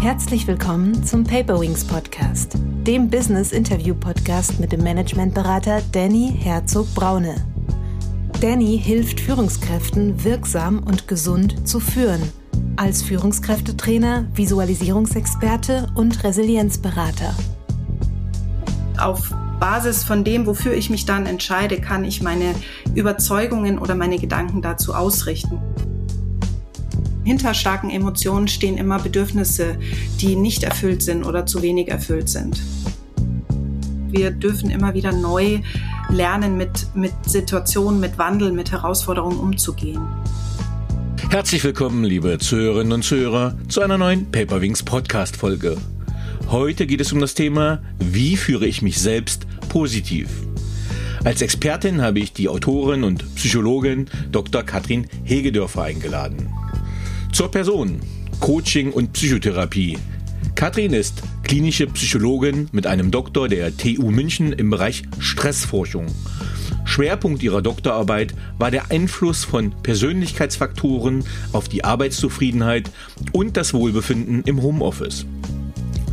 Herzlich willkommen zum Paperwings Podcast, dem Business Interview Podcast mit dem Managementberater Danny Herzog Braune. Danny hilft Führungskräften wirksam und gesund zu führen, als Führungskräftetrainer, Visualisierungsexperte und Resilienzberater. Auf Basis von dem, wofür ich mich dann entscheide, kann ich meine Überzeugungen oder meine Gedanken dazu ausrichten. Hinter starken Emotionen stehen immer Bedürfnisse, die nicht erfüllt sind oder zu wenig erfüllt sind. Wir dürfen immer wieder neu lernen, mit, mit Situationen, mit Wandel, mit Herausforderungen umzugehen. Herzlich willkommen, liebe Zuhörerinnen und Zuhörer, zu einer neuen Paperwings Podcast Folge. Heute geht es um das Thema, wie führe ich mich selbst positiv? Als Expertin habe ich die Autorin und Psychologin Dr. Katrin Hegedörfer eingeladen. Zur Person, Coaching und Psychotherapie. Katrin ist klinische Psychologin mit einem Doktor der TU München im Bereich Stressforschung. Schwerpunkt ihrer Doktorarbeit war der Einfluss von Persönlichkeitsfaktoren auf die Arbeitszufriedenheit und das Wohlbefinden im Homeoffice.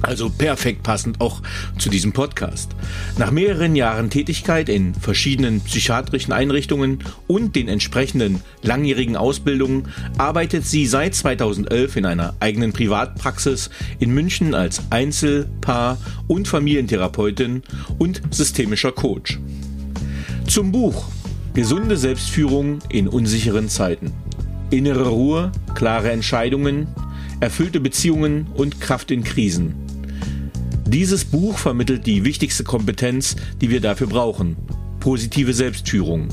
Also perfekt passend auch zu diesem Podcast. Nach mehreren Jahren Tätigkeit in verschiedenen psychiatrischen Einrichtungen und den entsprechenden langjährigen Ausbildungen arbeitet sie seit 2011 in einer eigenen Privatpraxis in München als Einzel-, Paar- und Familientherapeutin und systemischer Coach. Zum Buch Gesunde Selbstführung in unsicheren Zeiten. Innere Ruhe, klare Entscheidungen, erfüllte Beziehungen und Kraft in Krisen dieses Buch vermittelt die wichtigste Kompetenz, die wir dafür brauchen. Positive Selbstführung.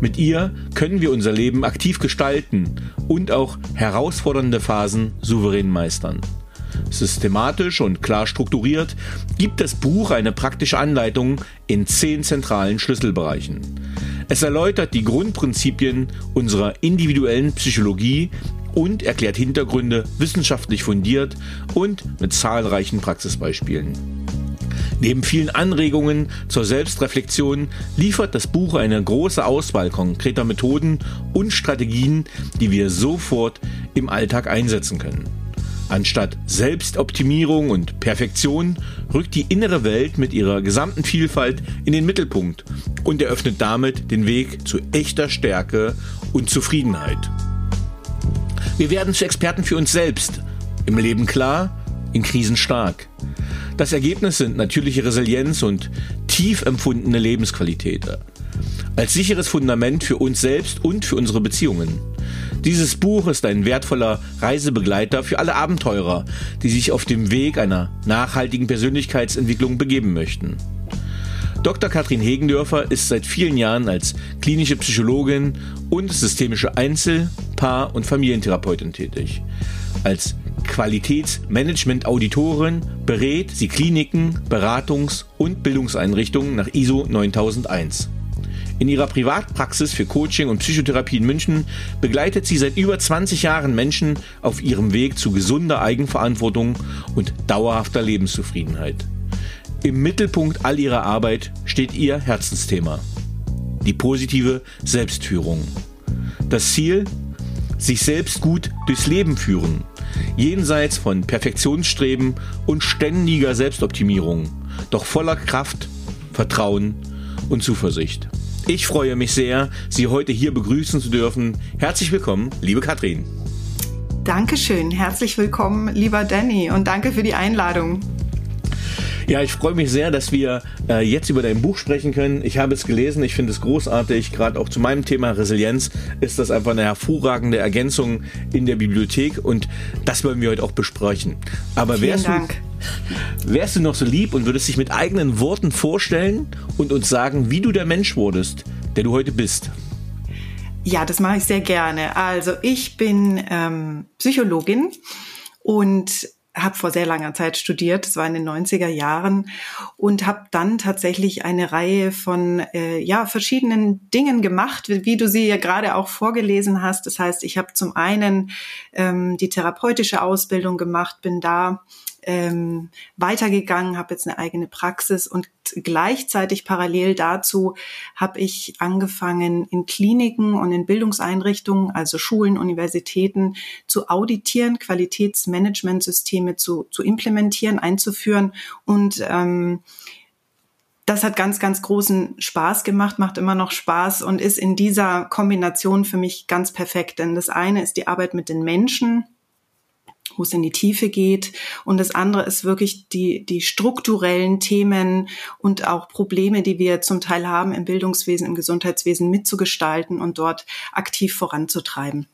Mit ihr können wir unser Leben aktiv gestalten und auch herausfordernde Phasen souverän meistern. Systematisch und klar strukturiert gibt das Buch eine praktische Anleitung in zehn zentralen Schlüsselbereichen. Es erläutert die Grundprinzipien unserer individuellen Psychologie und erklärt Hintergründe wissenschaftlich fundiert und mit zahlreichen Praxisbeispielen. Neben vielen Anregungen zur Selbstreflexion liefert das Buch eine große Auswahl konkreter Methoden und Strategien, die wir sofort im Alltag einsetzen können. Anstatt Selbstoptimierung und Perfektion rückt die innere Welt mit ihrer gesamten Vielfalt in den Mittelpunkt und eröffnet damit den Weg zu echter Stärke und Zufriedenheit. Wir werden zu Experten für uns selbst. Im Leben klar, in Krisen stark. Das Ergebnis sind natürliche Resilienz und tief empfundene Lebensqualität. Als sicheres Fundament für uns selbst und für unsere Beziehungen. Dieses Buch ist ein wertvoller Reisebegleiter für alle Abenteurer, die sich auf dem Weg einer nachhaltigen Persönlichkeitsentwicklung begeben möchten. Dr. Katrin Hegendörfer ist seit vielen Jahren als klinische Psychologin und systemische Einzel-, Paar- und Familientherapeutin tätig. Als Qualitätsmanagement-Auditorin berät sie Kliniken, Beratungs- und Bildungseinrichtungen nach ISO 9001. In ihrer Privatpraxis für Coaching und Psychotherapie in München begleitet sie seit über 20 Jahren Menschen auf ihrem Weg zu gesunder Eigenverantwortung und dauerhafter Lebenszufriedenheit. Im Mittelpunkt all ihrer Arbeit steht ihr Herzensthema. Die positive Selbstführung. Das Ziel? Sich selbst gut durchs Leben führen. Jenseits von Perfektionsstreben und ständiger Selbstoptimierung. Doch voller Kraft, Vertrauen und Zuversicht. Ich freue mich sehr, Sie heute hier begrüßen zu dürfen. Herzlich willkommen, liebe Katrin. Dankeschön, herzlich willkommen, lieber Danny, und danke für die Einladung. Ja, ich freue mich sehr, dass wir äh, jetzt über dein Buch sprechen können. Ich habe es gelesen, ich finde es großartig. Gerade auch zu meinem Thema Resilienz ist das einfach eine hervorragende Ergänzung in der Bibliothek und das wollen wir heute auch besprechen. Aber Vielen wärst Dank. du wärst du noch so lieb und würdest dich mit eigenen Worten vorstellen und uns sagen, wie du der Mensch wurdest, der du heute bist? Ja, das mache ich sehr gerne. Also ich bin ähm, Psychologin und habe vor sehr langer Zeit studiert, das war in den 90er Jahren und habe dann tatsächlich eine Reihe von äh, ja verschiedenen Dingen gemacht, wie, wie du sie ja gerade auch vorgelesen hast. Das heißt, ich habe zum einen ähm, die therapeutische Ausbildung gemacht, bin da ähm, weitergegangen, habe jetzt eine eigene Praxis und gleichzeitig parallel dazu habe ich angefangen in Kliniken und in Bildungseinrichtungen, also Schulen, Universitäten, zu auditieren, Qualitätsmanagementsysteme zu, zu implementieren, einzuführen und ähm, das hat ganz, ganz großen Spaß gemacht, macht immer noch Spaß und ist in dieser Kombination für mich ganz perfekt. Denn das eine ist die Arbeit mit den Menschen, wo es in die Tiefe geht. Und das andere ist wirklich die, die strukturellen Themen und auch Probleme, die wir zum Teil haben im Bildungswesen, im Gesundheitswesen mitzugestalten und dort aktiv voranzutreiben.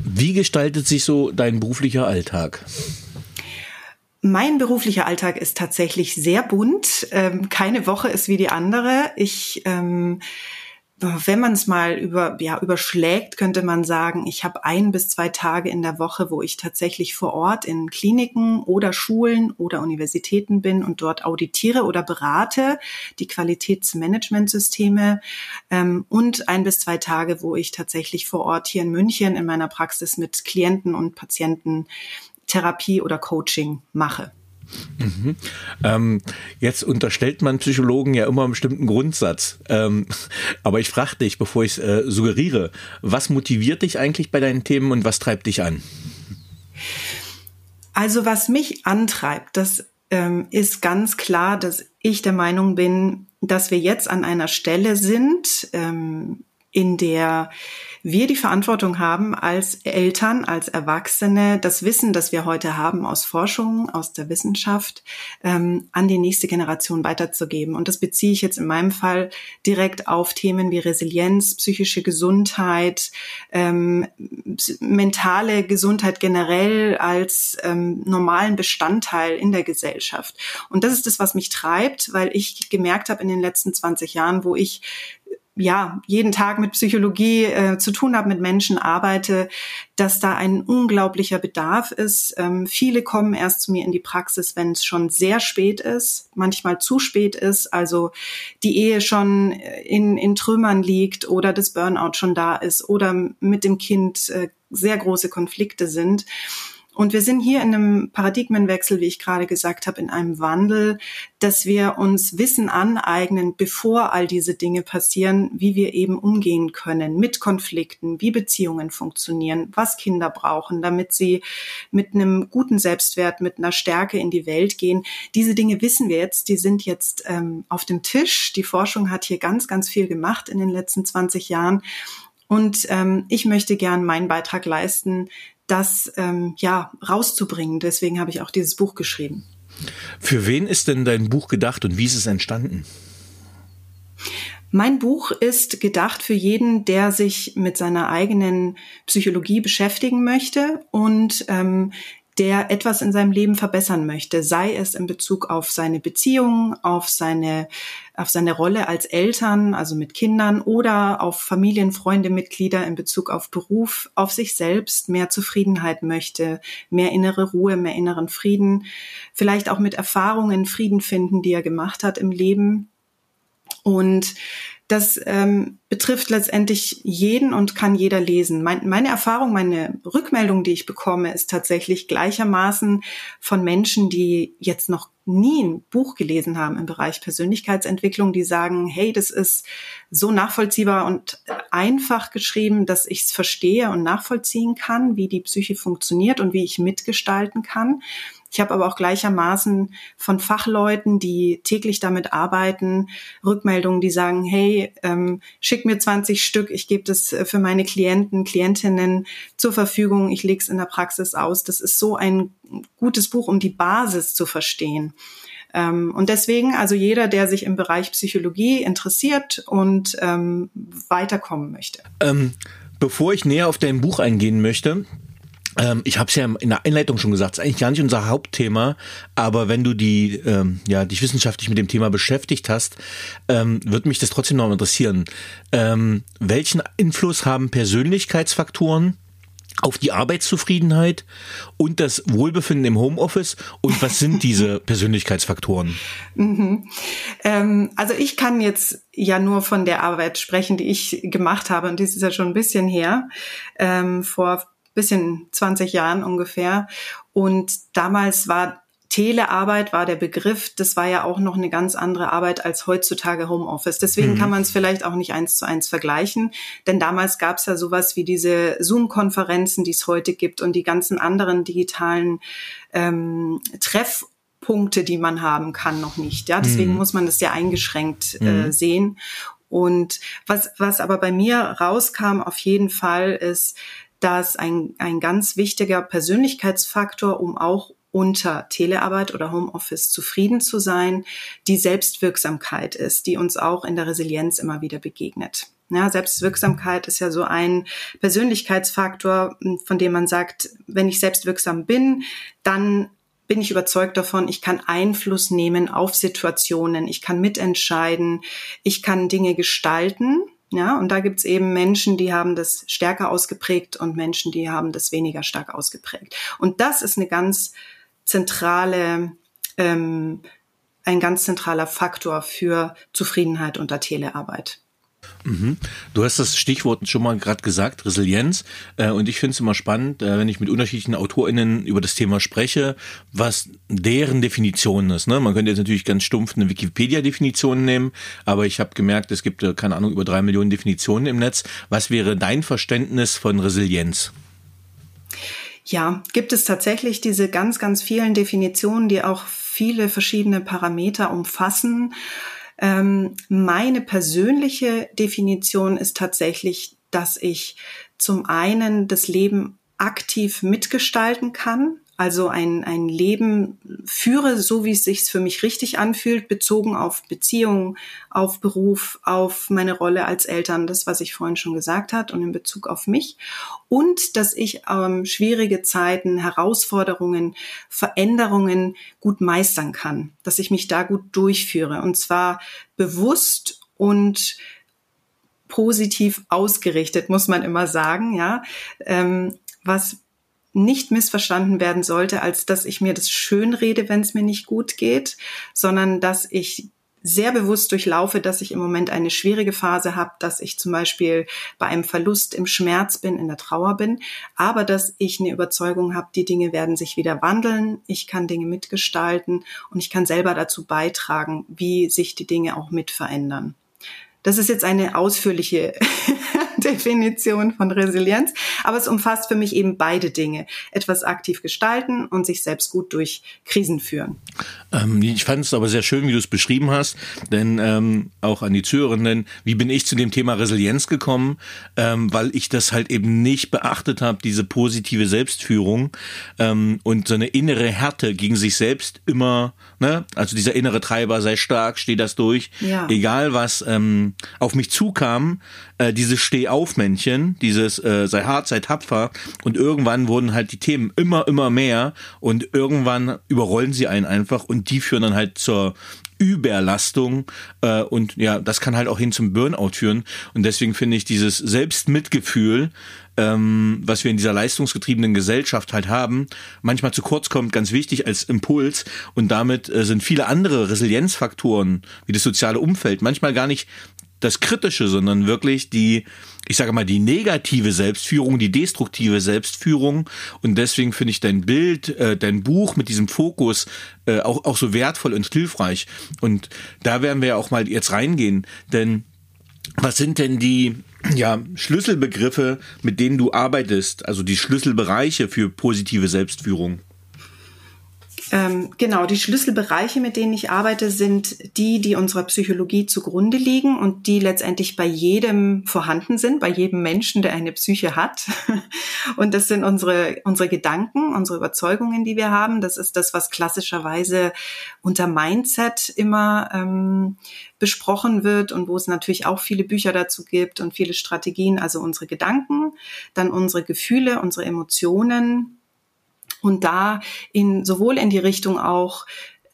Wie gestaltet sich so dein beruflicher Alltag? Mein beruflicher Alltag ist tatsächlich sehr bunt. Ähm, keine Woche ist wie die andere. Ich ähm, wenn man es mal über, ja, überschlägt, könnte man sagen, ich habe ein bis zwei Tage in der Woche, wo ich tatsächlich vor Ort in Kliniken oder Schulen oder Universitäten bin und dort auditiere oder berate die Qualitätsmanagementsysteme ähm, und ein bis zwei Tage, wo ich tatsächlich vor Ort hier in München in meiner Praxis mit Klienten und Patienten Therapie oder Coaching mache. Mhm. Ähm, jetzt unterstellt man Psychologen ja immer einen bestimmten Grundsatz. Ähm, aber ich frage dich, bevor ich es äh, suggeriere, was motiviert dich eigentlich bei deinen Themen und was treibt dich an? Also was mich antreibt, das ähm, ist ganz klar, dass ich der Meinung bin, dass wir jetzt an einer Stelle sind, ähm, in der wir die Verantwortung haben als Eltern, als Erwachsene, das Wissen, das wir heute haben aus Forschung, aus der Wissenschaft, ähm, an die nächste Generation weiterzugeben. Und das beziehe ich jetzt in meinem Fall direkt auf Themen wie Resilienz, psychische Gesundheit, ähm, mentale Gesundheit generell als ähm, normalen Bestandteil in der Gesellschaft. Und das ist das, was mich treibt, weil ich gemerkt habe in den letzten 20 Jahren, wo ich ja jeden Tag mit Psychologie äh, zu tun habe, mit Menschen arbeite, dass da ein unglaublicher Bedarf ist. Ähm, viele kommen erst zu mir in die Praxis, wenn es schon sehr spät ist, manchmal zu spät ist, also die Ehe schon in, in Trümmern liegt oder das Burnout schon da ist oder mit dem Kind äh, sehr große Konflikte sind. Und wir sind hier in einem Paradigmenwechsel, wie ich gerade gesagt habe, in einem Wandel, dass wir uns Wissen aneignen, bevor all diese Dinge passieren, wie wir eben umgehen können mit Konflikten, wie Beziehungen funktionieren, was Kinder brauchen, damit sie mit einem guten Selbstwert, mit einer Stärke in die Welt gehen. Diese Dinge wissen wir jetzt, die sind jetzt ähm, auf dem Tisch. Die Forschung hat hier ganz, ganz viel gemacht in den letzten 20 Jahren. Und ähm, ich möchte gern meinen Beitrag leisten, das ähm, ja rauszubringen. Deswegen habe ich auch dieses Buch geschrieben. Für wen ist denn dein Buch gedacht und wie ist es entstanden? Mein Buch ist gedacht für jeden, der sich mit seiner eigenen Psychologie beschäftigen möchte und ähm, der etwas in seinem Leben verbessern möchte, sei es in Bezug auf seine Beziehungen, auf seine, auf seine Rolle als Eltern, also mit Kindern oder auf Familien, Freunde, Mitglieder in Bezug auf Beruf, auf sich selbst mehr Zufriedenheit möchte, mehr innere Ruhe, mehr inneren Frieden, vielleicht auch mit Erfahrungen Frieden finden, die er gemacht hat im Leben. Und das ähm, betrifft letztendlich jeden und kann jeder lesen. Mein, meine Erfahrung, meine Rückmeldung, die ich bekomme, ist tatsächlich gleichermaßen von Menschen, die jetzt noch nie ein Buch gelesen haben im Bereich Persönlichkeitsentwicklung, die sagen, hey, das ist so nachvollziehbar und einfach geschrieben, dass ich es verstehe und nachvollziehen kann, wie die Psyche funktioniert und wie ich mitgestalten kann. Ich habe aber auch gleichermaßen von Fachleuten, die täglich damit arbeiten, Rückmeldungen, die sagen, hey, ähm, schick mir 20 Stück, ich gebe das äh, für meine Klienten, Klientinnen zur Verfügung, ich lege es in der Praxis aus. Das ist so ein gutes Buch, um die Basis zu verstehen. Ähm, und deswegen, also jeder, der sich im Bereich Psychologie interessiert und ähm, weiterkommen möchte. Ähm, bevor ich näher auf dein Buch eingehen möchte, ähm, ich habe es ja in der Einleitung schon gesagt, es ist eigentlich gar nicht unser Hauptthema, aber wenn du die, ähm, ja, dich wissenschaftlich mit dem Thema beschäftigt hast, ähm, wird mich das trotzdem noch interessieren. Ähm, welchen Einfluss haben Persönlichkeitsfaktoren auf die Arbeitszufriedenheit und das Wohlbefinden im Homeoffice und was sind diese Persönlichkeitsfaktoren? Mhm. Ähm, also ich kann jetzt ja nur von der Arbeit sprechen, die ich gemacht habe und das ist ja schon ein bisschen her. Ähm, vor bisschen 20 Jahren ungefähr. Und damals war Telearbeit war der Begriff, das war ja auch noch eine ganz andere Arbeit als heutzutage Homeoffice. Deswegen mhm. kann man es vielleicht auch nicht eins zu eins vergleichen, denn damals gab es ja sowas wie diese Zoom-Konferenzen, die es heute gibt und die ganzen anderen digitalen ähm, Treffpunkte, die man haben kann, noch nicht. Ja, deswegen mhm. muss man das ja eingeschränkt äh, mhm. sehen. Und was, was aber bei mir rauskam auf jeden Fall ist, dass ein, ein ganz wichtiger Persönlichkeitsfaktor, um auch unter Telearbeit oder Homeoffice zufrieden zu sein, die Selbstwirksamkeit ist, die uns auch in der Resilienz immer wieder begegnet. Ja, Selbstwirksamkeit ist ja so ein Persönlichkeitsfaktor, von dem man sagt, wenn ich selbstwirksam bin, dann bin ich überzeugt davon, ich kann Einfluss nehmen auf Situationen, ich kann mitentscheiden, ich kann Dinge gestalten. Ja, und da gibt's eben Menschen, die haben das stärker ausgeprägt und Menschen, die haben das weniger stark ausgeprägt. Und das ist eine ganz zentrale, ähm, ein ganz zentraler Faktor für Zufriedenheit unter Telearbeit. Mhm. Du hast das Stichwort schon mal gerade gesagt, Resilienz. Äh, und ich finde es immer spannend, äh, wenn ich mit unterschiedlichen AutorInnen über das Thema spreche, was deren Definition ist. Ne? Man könnte jetzt natürlich ganz stumpf eine Wikipedia-Definition nehmen, aber ich habe gemerkt, es gibt, äh, keine Ahnung, über drei Millionen Definitionen im Netz. Was wäre dein Verständnis von Resilienz? Ja, gibt es tatsächlich diese ganz, ganz vielen Definitionen, die auch viele verschiedene Parameter umfassen. Ähm, meine persönliche Definition ist tatsächlich, dass ich zum einen das Leben aktiv mitgestalten kann, also ein, ein Leben führe, so wie es sich für mich richtig anfühlt, bezogen auf Beziehungen, auf Beruf, auf meine Rolle als Eltern, das, was ich vorhin schon gesagt hat, und in Bezug auf mich. Und dass ich ähm, schwierige Zeiten, Herausforderungen, Veränderungen gut meistern kann, dass ich mich da gut durchführe. Und zwar bewusst und positiv ausgerichtet, muss man immer sagen, ja. Ähm, was nicht missverstanden werden sollte, als dass ich mir das schön rede, wenn es mir nicht gut geht, sondern dass ich sehr bewusst durchlaufe, dass ich im Moment eine schwierige Phase habe, dass ich zum Beispiel bei einem Verlust im Schmerz bin, in der Trauer bin, aber dass ich eine Überzeugung habe, die Dinge werden sich wieder wandeln, ich kann Dinge mitgestalten und ich kann selber dazu beitragen, wie sich die Dinge auch mit verändern. Das ist jetzt eine ausführliche Definition von Resilienz, aber es umfasst für mich eben beide Dinge. Etwas aktiv gestalten und sich selbst gut durch Krisen führen. Ähm, ich fand es aber sehr schön, wie du es beschrieben hast, denn ähm, auch an die Zuhörenden, wie bin ich zu dem Thema Resilienz gekommen, ähm, weil ich das halt eben nicht beachtet habe, diese positive Selbstführung ähm, und so eine innere Härte gegen sich selbst immer, ne, also dieser innere Treiber, sei stark, steh das durch, ja. egal was ähm, auf mich zukam, äh, dieses Stehaufmännchen, dieses äh, sei hart, sei tapfer. Und irgendwann wurden halt die Themen immer, immer mehr. Und irgendwann überrollen sie einen einfach. Und die führen dann halt zur Überlastung. Äh, und ja, das kann halt auch hin zum Burnout führen. Und deswegen finde ich dieses Selbstmitgefühl, ähm, was wir in dieser leistungsgetriebenen Gesellschaft halt haben, manchmal zu kurz kommt, ganz wichtig als Impuls. Und damit äh, sind viele andere Resilienzfaktoren wie das soziale Umfeld manchmal gar nicht das Kritische, sondern wirklich die, ich sage mal, die negative Selbstführung, die destruktive Selbstführung. Und deswegen finde ich dein Bild, äh, dein Buch mit diesem Fokus äh, auch, auch so wertvoll und hilfreich. Und da werden wir ja auch mal jetzt reingehen, denn was sind denn die ja, Schlüsselbegriffe, mit denen du arbeitest, also die Schlüsselbereiche für positive Selbstführung? Ähm, genau, die Schlüsselbereiche, mit denen ich arbeite, sind die, die unserer Psychologie zugrunde liegen und die letztendlich bei jedem vorhanden sind, bei jedem Menschen, der eine Psyche hat. Und das sind unsere, unsere Gedanken, unsere Überzeugungen, die wir haben. Das ist das, was klassischerweise unter Mindset immer ähm, besprochen wird und wo es natürlich auch viele Bücher dazu gibt und viele Strategien. Also unsere Gedanken, dann unsere Gefühle, unsere Emotionen, und da in sowohl in die Richtung auch,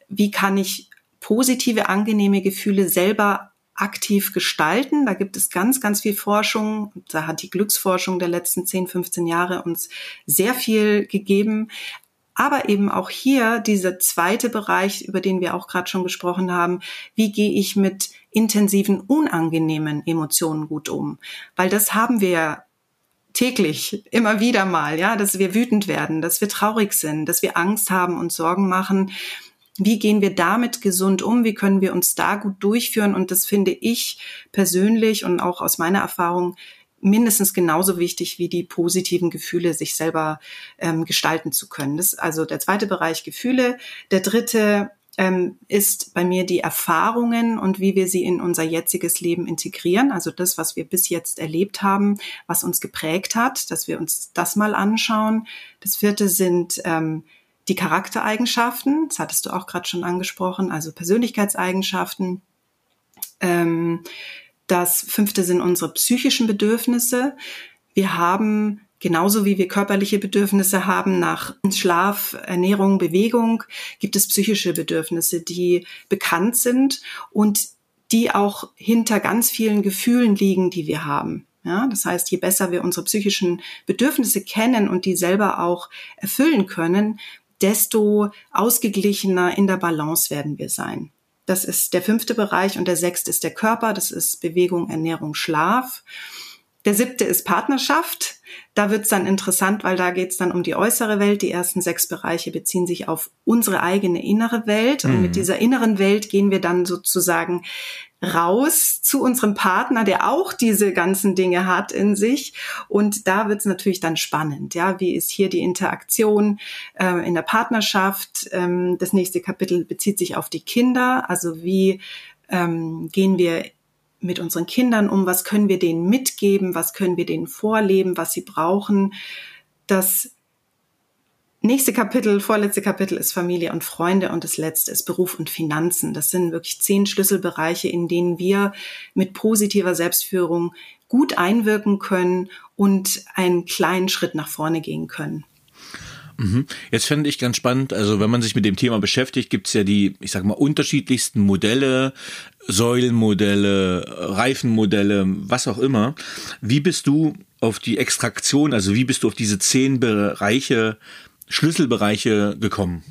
wie kann ich positive, angenehme Gefühle selber aktiv gestalten. Da gibt es ganz, ganz viel Forschung. Da hat die Glücksforschung der letzten 10, 15 Jahre uns sehr viel gegeben. Aber eben auch hier dieser zweite Bereich, über den wir auch gerade schon gesprochen haben. Wie gehe ich mit intensiven, unangenehmen Emotionen gut um? Weil das haben wir täglich, immer wieder mal, ja, dass wir wütend werden, dass wir traurig sind, dass wir Angst haben und Sorgen machen. Wie gehen wir damit gesund um? Wie können wir uns da gut durchführen? Und das finde ich persönlich und auch aus meiner Erfahrung mindestens genauso wichtig wie die positiven Gefühle, sich selber ähm, gestalten zu können. Das ist also der zweite Bereich Gefühle. Der dritte ähm, ist bei mir die Erfahrungen und wie wir sie in unser jetziges Leben integrieren. Also das, was wir bis jetzt erlebt haben, was uns geprägt hat, dass wir uns das mal anschauen. Das vierte sind ähm, die Charaktereigenschaften. Das hattest du auch gerade schon angesprochen, also Persönlichkeitseigenschaften. Ähm, das fünfte sind unsere psychischen Bedürfnisse. Wir haben Genauso wie wir körperliche Bedürfnisse haben nach Schlaf, Ernährung, Bewegung, gibt es psychische Bedürfnisse, die bekannt sind und die auch hinter ganz vielen Gefühlen liegen, die wir haben. Ja, das heißt, je besser wir unsere psychischen Bedürfnisse kennen und die selber auch erfüllen können, desto ausgeglichener in der Balance werden wir sein. Das ist der fünfte Bereich und der sechste ist der Körper. Das ist Bewegung, Ernährung, Schlaf. Der siebte ist Partnerschaft. Da wird's dann interessant, weil da geht's dann um die äußere Welt. Die ersten sechs Bereiche beziehen sich auf unsere eigene innere Welt. Und mit mhm. dieser inneren Welt gehen wir dann sozusagen raus zu unserem Partner, der auch diese ganzen Dinge hat in sich. Und da wird's natürlich dann spannend. Ja, wie ist hier die Interaktion äh, in der Partnerschaft? Ähm, das nächste Kapitel bezieht sich auf die Kinder. Also wie ähm, gehen wir mit unseren Kindern um? Was können wir denen mitgeben? Was können wir denen vorleben, was sie brauchen? Das nächste Kapitel, vorletzte Kapitel ist Familie und Freunde und das letzte ist Beruf und Finanzen. Das sind wirklich zehn Schlüsselbereiche, in denen wir mit positiver Selbstführung gut einwirken können und einen kleinen Schritt nach vorne gehen können. Mhm. Jetzt fände ich ganz spannend, also wenn man sich mit dem Thema beschäftigt, gibt es ja die, ich sag mal, unterschiedlichsten Modelle, Säulenmodelle, Reifenmodelle, was auch immer. Wie bist du auf die Extraktion, also wie bist du auf diese zehn Bereiche, Schlüsselbereiche gekommen?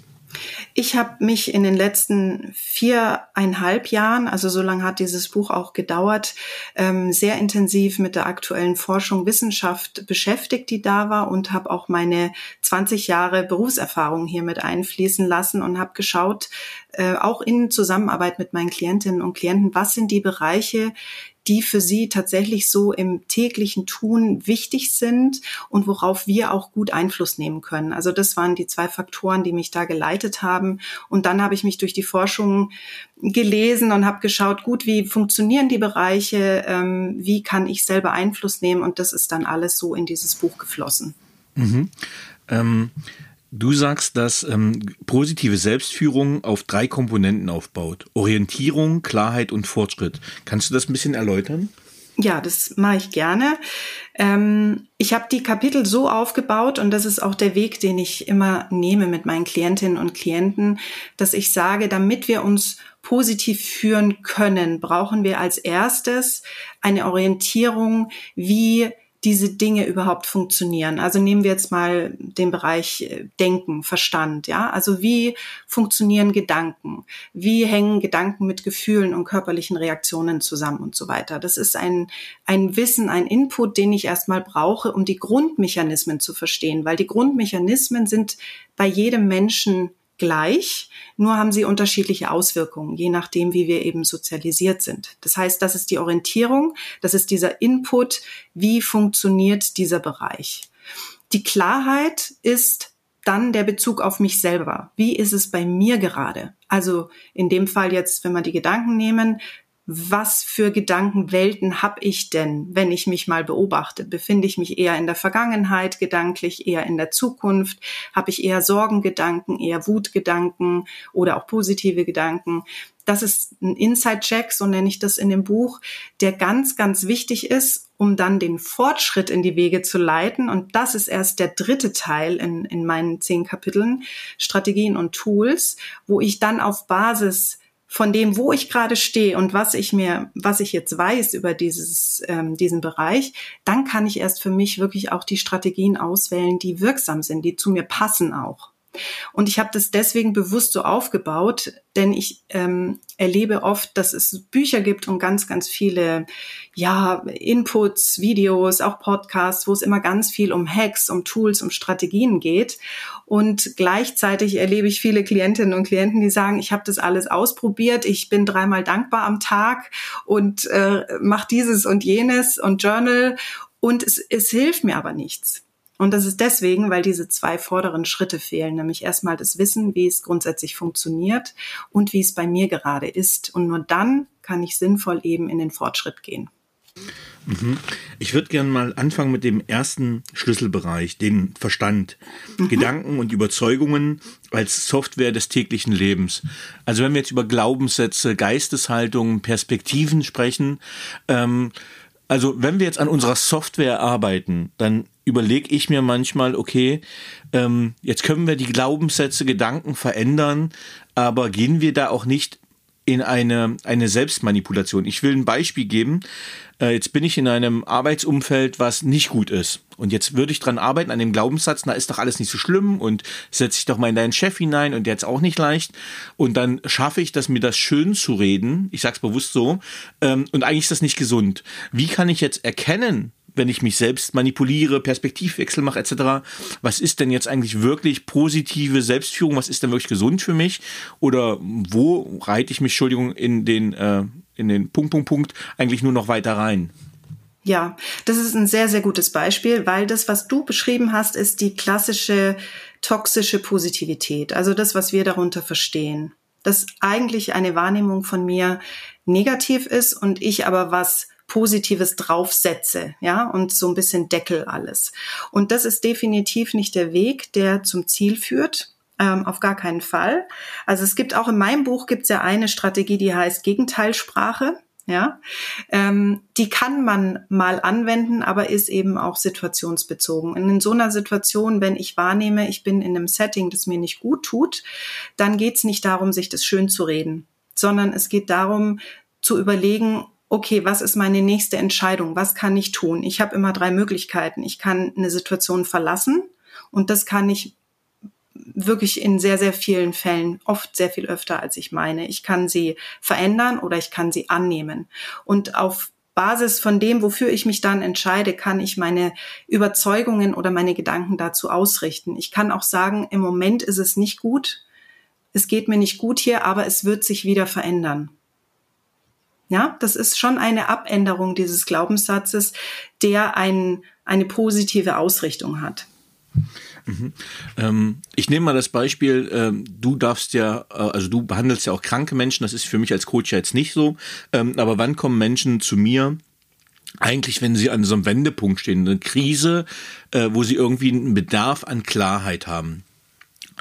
Ich habe mich in den letzten viereinhalb Jahren, also so lange hat dieses Buch auch gedauert, ähm, sehr intensiv mit der aktuellen Forschung, Wissenschaft beschäftigt, die da war und habe auch meine 20 Jahre Berufserfahrung hier mit einfließen lassen und habe geschaut, äh, auch in Zusammenarbeit mit meinen Klientinnen und Klienten, was sind die Bereiche, die für sie tatsächlich so im täglichen Tun wichtig sind und worauf wir auch gut Einfluss nehmen können. Also das waren die zwei Faktoren, die mich da geleitet haben. Und dann habe ich mich durch die Forschung gelesen und habe geschaut, gut, wie funktionieren die Bereiche, ähm, wie kann ich selber Einfluss nehmen und das ist dann alles so in dieses Buch geflossen. Mhm. Ähm Du sagst, dass ähm, positive Selbstführung auf drei Komponenten aufbaut. Orientierung, Klarheit und Fortschritt. Kannst du das ein bisschen erläutern? Ja, das mache ich gerne. Ähm, ich habe die Kapitel so aufgebaut und das ist auch der Weg, den ich immer nehme mit meinen Klientinnen und Klienten, dass ich sage, damit wir uns positiv führen können, brauchen wir als erstes eine Orientierung, wie diese Dinge überhaupt funktionieren. Also nehmen wir jetzt mal den Bereich äh, Denken, Verstand, ja. Also wie funktionieren Gedanken? Wie hängen Gedanken mit Gefühlen und körperlichen Reaktionen zusammen und so weiter? Das ist ein, ein Wissen, ein Input, den ich erstmal brauche, um die Grundmechanismen zu verstehen, weil die Grundmechanismen sind bei jedem Menschen gleich, nur haben sie unterschiedliche Auswirkungen, je nachdem, wie wir eben sozialisiert sind. Das heißt, das ist die Orientierung, das ist dieser Input, wie funktioniert dieser Bereich. Die Klarheit ist dann der Bezug auf mich selber. Wie ist es bei mir gerade? Also in dem Fall jetzt, wenn wir die Gedanken nehmen, was für Gedankenwelten habe ich denn, wenn ich mich mal beobachte? Befinde ich mich eher in der Vergangenheit gedanklich, eher in der Zukunft? Habe ich eher Sorgengedanken, eher Wutgedanken oder auch positive Gedanken? Das ist ein Inside-Check, so nenne ich das in dem Buch, der ganz, ganz wichtig ist, um dann den Fortschritt in die Wege zu leiten. Und das ist erst der dritte Teil in, in meinen zehn Kapiteln, Strategien und Tools, wo ich dann auf Basis von dem, wo ich gerade stehe und was ich mir, was ich jetzt weiß über dieses, ähm, diesen Bereich, dann kann ich erst für mich wirklich auch die Strategien auswählen, die wirksam sind, die zu mir passen auch. Und ich habe das deswegen bewusst so aufgebaut, denn ich ähm, erlebe oft, dass es Bücher gibt und ganz, ganz viele ja, Inputs, Videos, auch Podcasts, wo es immer ganz viel um Hacks, um Tools, um Strategien geht. Und gleichzeitig erlebe ich viele Klientinnen und Klienten, die sagen, ich habe das alles ausprobiert, ich bin dreimal dankbar am Tag und äh, mache dieses und jenes und Journal und es, es hilft mir aber nichts. Und das ist deswegen, weil diese zwei vorderen Schritte fehlen, nämlich erstmal das Wissen, wie es grundsätzlich funktioniert und wie es bei mir gerade ist. Und nur dann kann ich sinnvoll eben in den Fortschritt gehen. Mhm. Ich würde gerne mal anfangen mit dem ersten Schlüsselbereich, den Verstand. Mhm. Gedanken und Überzeugungen als Software des täglichen Lebens. Also wenn wir jetzt über Glaubenssätze, Geisteshaltungen, Perspektiven sprechen, ähm, also wenn wir jetzt an unserer Software arbeiten, dann überlege ich mir manchmal, okay, ähm, jetzt können wir die Glaubenssätze, Gedanken verändern, aber gehen wir da auch nicht in eine, eine Selbstmanipulation. Ich will ein Beispiel geben. Äh, jetzt bin ich in einem Arbeitsumfeld, was nicht gut ist. Und jetzt würde ich dran arbeiten, an dem Glaubenssatz, na ist doch alles nicht so schlimm und setze ich doch mal in deinen Chef hinein und der ist auch nicht leicht. Und dann schaffe ich das, mir das schön zu reden. Ich sag's bewusst so. Ähm, und eigentlich ist das nicht gesund. Wie kann ich jetzt erkennen, wenn ich mich selbst manipuliere, Perspektivwechsel mache etc. Was ist denn jetzt eigentlich wirklich positive Selbstführung? Was ist denn wirklich gesund für mich? Oder wo reite ich mich, Entschuldigung, in den, äh, in den Punkt, Punkt, Punkt eigentlich nur noch weiter rein? Ja, das ist ein sehr, sehr gutes Beispiel, weil das, was du beschrieben hast, ist die klassische toxische Positivität. Also das, was wir darunter verstehen. Dass eigentlich eine Wahrnehmung von mir negativ ist und ich aber was Positives draufsetze, ja, und so ein bisschen deckel alles. Und das ist definitiv nicht der Weg, der zum Ziel führt. Ähm, auf gar keinen Fall. Also es gibt auch in meinem Buch gibt es ja eine Strategie, die heißt Gegenteilsprache. Ja, ähm, die kann man mal anwenden, aber ist eben auch situationsbezogen. Und in so einer Situation, wenn ich wahrnehme, ich bin in einem Setting, das mir nicht gut tut, dann geht es nicht darum, sich das schön zu reden, sondern es geht darum, zu überlegen, okay, was ist meine nächste Entscheidung? Was kann ich tun? Ich habe immer drei Möglichkeiten. Ich kann eine Situation verlassen und das kann ich wirklich in sehr, sehr vielen Fällen, oft sehr viel öfter, als ich meine. Ich kann sie verändern oder ich kann sie annehmen. Und auf Basis von dem, wofür ich mich dann entscheide, kann ich meine Überzeugungen oder meine Gedanken dazu ausrichten. Ich kann auch sagen, im Moment ist es nicht gut, es geht mir nicht gut hier, aber es wird sich wieder verändern. Ja, das ist schon eine Abänderung dieses Glaubenssatzes, der ein, eine positive Ausrichtung hat. Mhm. Ähm, ich nehme mal das Beispiel, ähm, du darfst ja, äh, also du behandelst ja auch kranke Menschen, das ist für mich als Coach ja jetzt nicht so, ähm, aber wann kommen Menschen zu mir, eigentlich, wenn sie an so einem Wendepunkt stehen, eine Krise, äh, wo sie irgendwie einen Bedarf an Klarheit haben.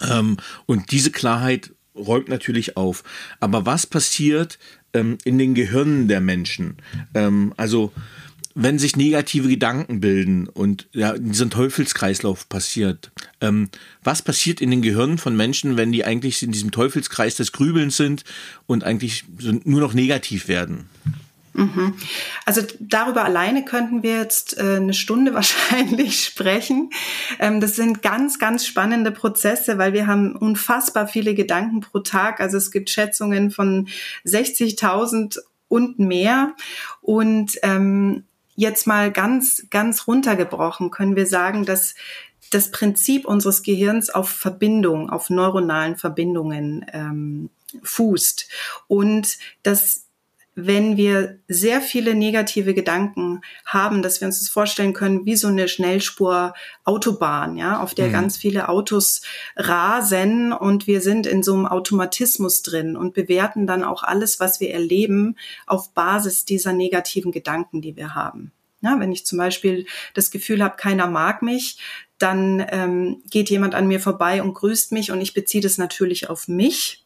Ähm, und diese Klarheit räumt natürlich auf. Aber was passiert ähm, in den Gehirnen der Menschen? Ähm, also wenn sich negative Gedanken bilden und ja, dieser Teufelskreislauf passiert, ähm, was passiert in den Gehirnen von Menschen, wenn die eigentlich in diesem Teufelskreis des Grübelns sind und eigentlich nur noch negativ werden? Mhm. Also darüber alleine könnten wir jetzt äh, eine Stunde wahrscheinlich sprechen. Ähm, das sind ganz, ganz spannende Prozesse, weil wir haben unfassbar viele Gedanken pro Tag. Also es gibt Schätzungen von 60.000 und mehr. Und ähm, jetzt mal ganz, ganz runtergebrochen können wir sagen, dass das Prinzip unseres Gehirns auf Verbindung, auf neuronalen Verbindungen ähm, fußt. Und dass wenn wir sehr viele negative Gedanken haben, dass wir uns das vorstellen können, wie so eine Schnellspur Autobahn, ja, auf der mhm. ganz viele Autos rasen und wir sind in so einem Automatismus drin und bewerten dann auch alles, was wir erleben, auf Basis dieser negativen Gedanken, die wir haben. Ja, wenn ich zum Beispiel das Gefühl habe, keiner mag mich, dann ähm, geht jemand an mir vorbei und grüßt mich und ich beziehe das natürlich auf mich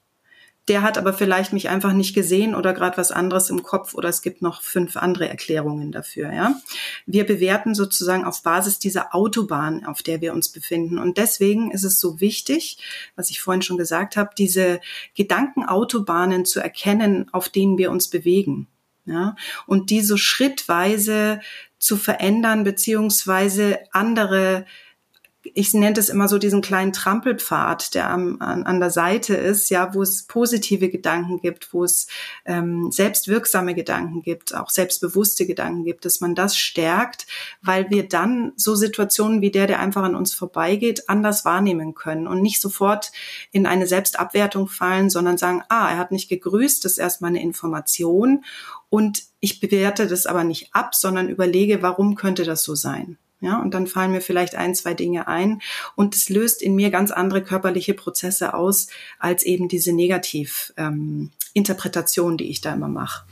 der hat aber vielleicht mich einfach nicht gesehen oder gerade was anderes im Kopf oder es gibt noch fünf andere Erklärungen dafür. Ja, wir bewerten sozusagen auf Basis dieser Autobahn, auf der wir uns befinden und deswegen ist es so wichtig, was ich vorhin schon gesagt habe, diese Gedankenautobahnen zu erkennen, auf denen wir uns bewegen. Ja, und die so schrittweise zu verändern beziehungsweise andere ich nenne es immer so diesen kleinen Trampelpfad, der am, an, an der Seite ist, ja, wo es positive Gedanken gibt, wo es ähm, selbstwirksame Gedanken gibt, auch selbstbewusste Gedanken gibt, dass man das stärkt, weil wir dann so Situationen wie der, der einfach an uns vorbeigeht, anders wahrnehmen können und nicht sofort in eine Selbstabwertung fallen, sondern sagen, ah, er hat nicht gegrüßt, das ist erstmal eine Information und ich bewerte das aber nicht ab, sondern überlege, warum könnte das so sein? Ja, und dann fallen mir vielleicht ein, zwei Dinge ein und es löst in mir ganz andere körperliche Prozesse aus als eben diese Negativinterpretation, ähm, die ich da immer mache.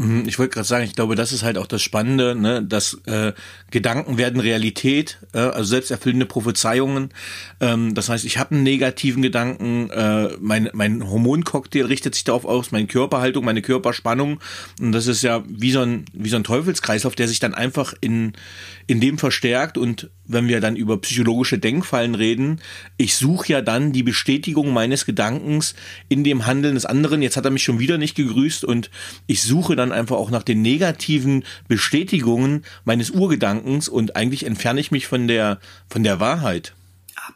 Mhm, ich wollte gerade sagen, ich glaube, das ist halt auch das Spannende, ne? dass äh, Gedanken werden Realität, äh, also selbsterfüllende Prophezeiungen. Ähm, das heißt, ich habe einen negativen Gedanken, äh, mein, mein Hormoncocktail richtet sich darauf aus, meine Körperhaltung, meine Körperspannung. Und das ist ja wie so ein, wie so ein Teufelskreislauf, der sich dann einfach in, in dem verstärkt. Und wenn wir dann über psychologische Denkfallen reden, ich suche ja dann die Bestätigung meines Gedankens in dem Handeln des anderen. Jetzt hat er mich schon wieder nicht gegrüßt und ich suche dann einfach auch nach den negativen Bestätigungen meines Urgedankens und eigentlich entferne ich mich von der, von der Wahrheit.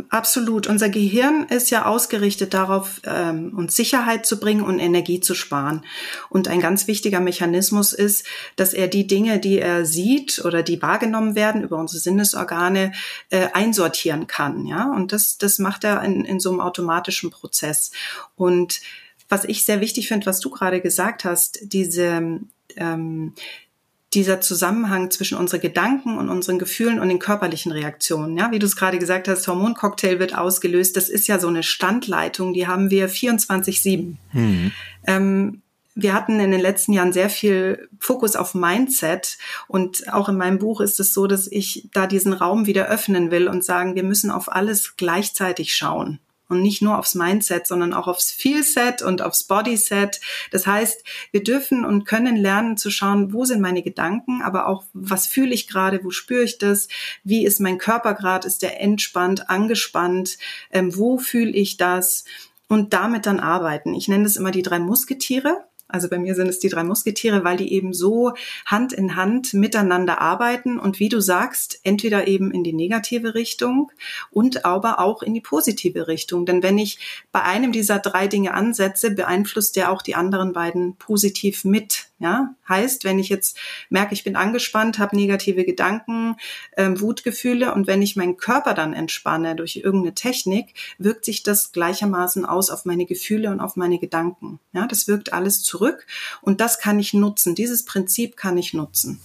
Absolut. Unser Gehirn ist ja ausgerichtet darauf, ähm, uns Sicherheit zu bringen und Energie zu sparen. Und ein ganz wichtiger Mechanismus ist, dass er die Dinge, die er sieht oder die wahrgenommen werden über unsere Sinnesorgane, äh, einsortieren kann. Ja, und das, das macht er in, in so einem automatischen Prozess. Und was ich sehr wichtig finde, was du gerade gesagt hast, diese ähm, dieser Zusammenhang zwischen unseren Gedanken und unseren Gefühlen und den körperlichen Reaktionen. Ja, wie du es gerade gesagt hast, Hormoncocktail wird ausgelöst. Das ist ja so eine Standleitung, die haben wir 24-7. Mhm. Ähm, wir hatten in den letzten Jahren sehr viel Fokus auf Mindset und auch in meinem Buch ist es so, dass ich da diesen Raum wieder öffnen will und sagen, wir müssen auf alles gleichzeitig schauen und nicht nur aufs Mindset, sondern auch aufs Feelset und aufs Bodyset. Das heißt, wir dürfen und können lernen zu schauen, wo sind meine Gedanken, aber auch, was fühle ich gerade, wo spüre ich das, wie ist mein Körper gerade, ist der entspannt, angespannt, ähm, wo fühle ich das und damit dann arbeiten. Ich nenne das immer die drei Musketiere. Also bei mir sind es die drei Musketiere, weil die eben so Hand in Hand miteinander arbeiten und wie du sagst, entweder eben in die negative Richtung und aber auch in die positive Richtung. Denn wenn ich bei einem dieser drei Dinge ansetze, beeinflusst der auch die anderen beiden positiv mit. Ja, heißt, wenn ich jetzt merke, ich bin angespannt, habe negative Gedanken, ähm, Wutgefühle und wenn ich meinen Körper dann entspanne durch irgendeine Technik, wirkt sich das gleichermaßen aus auf meine Gefühle und auf meine Gedanken. Ja, das wirkt alles zurück und das kann ich nutzen. Dieses Prinzip kann ich nutzen.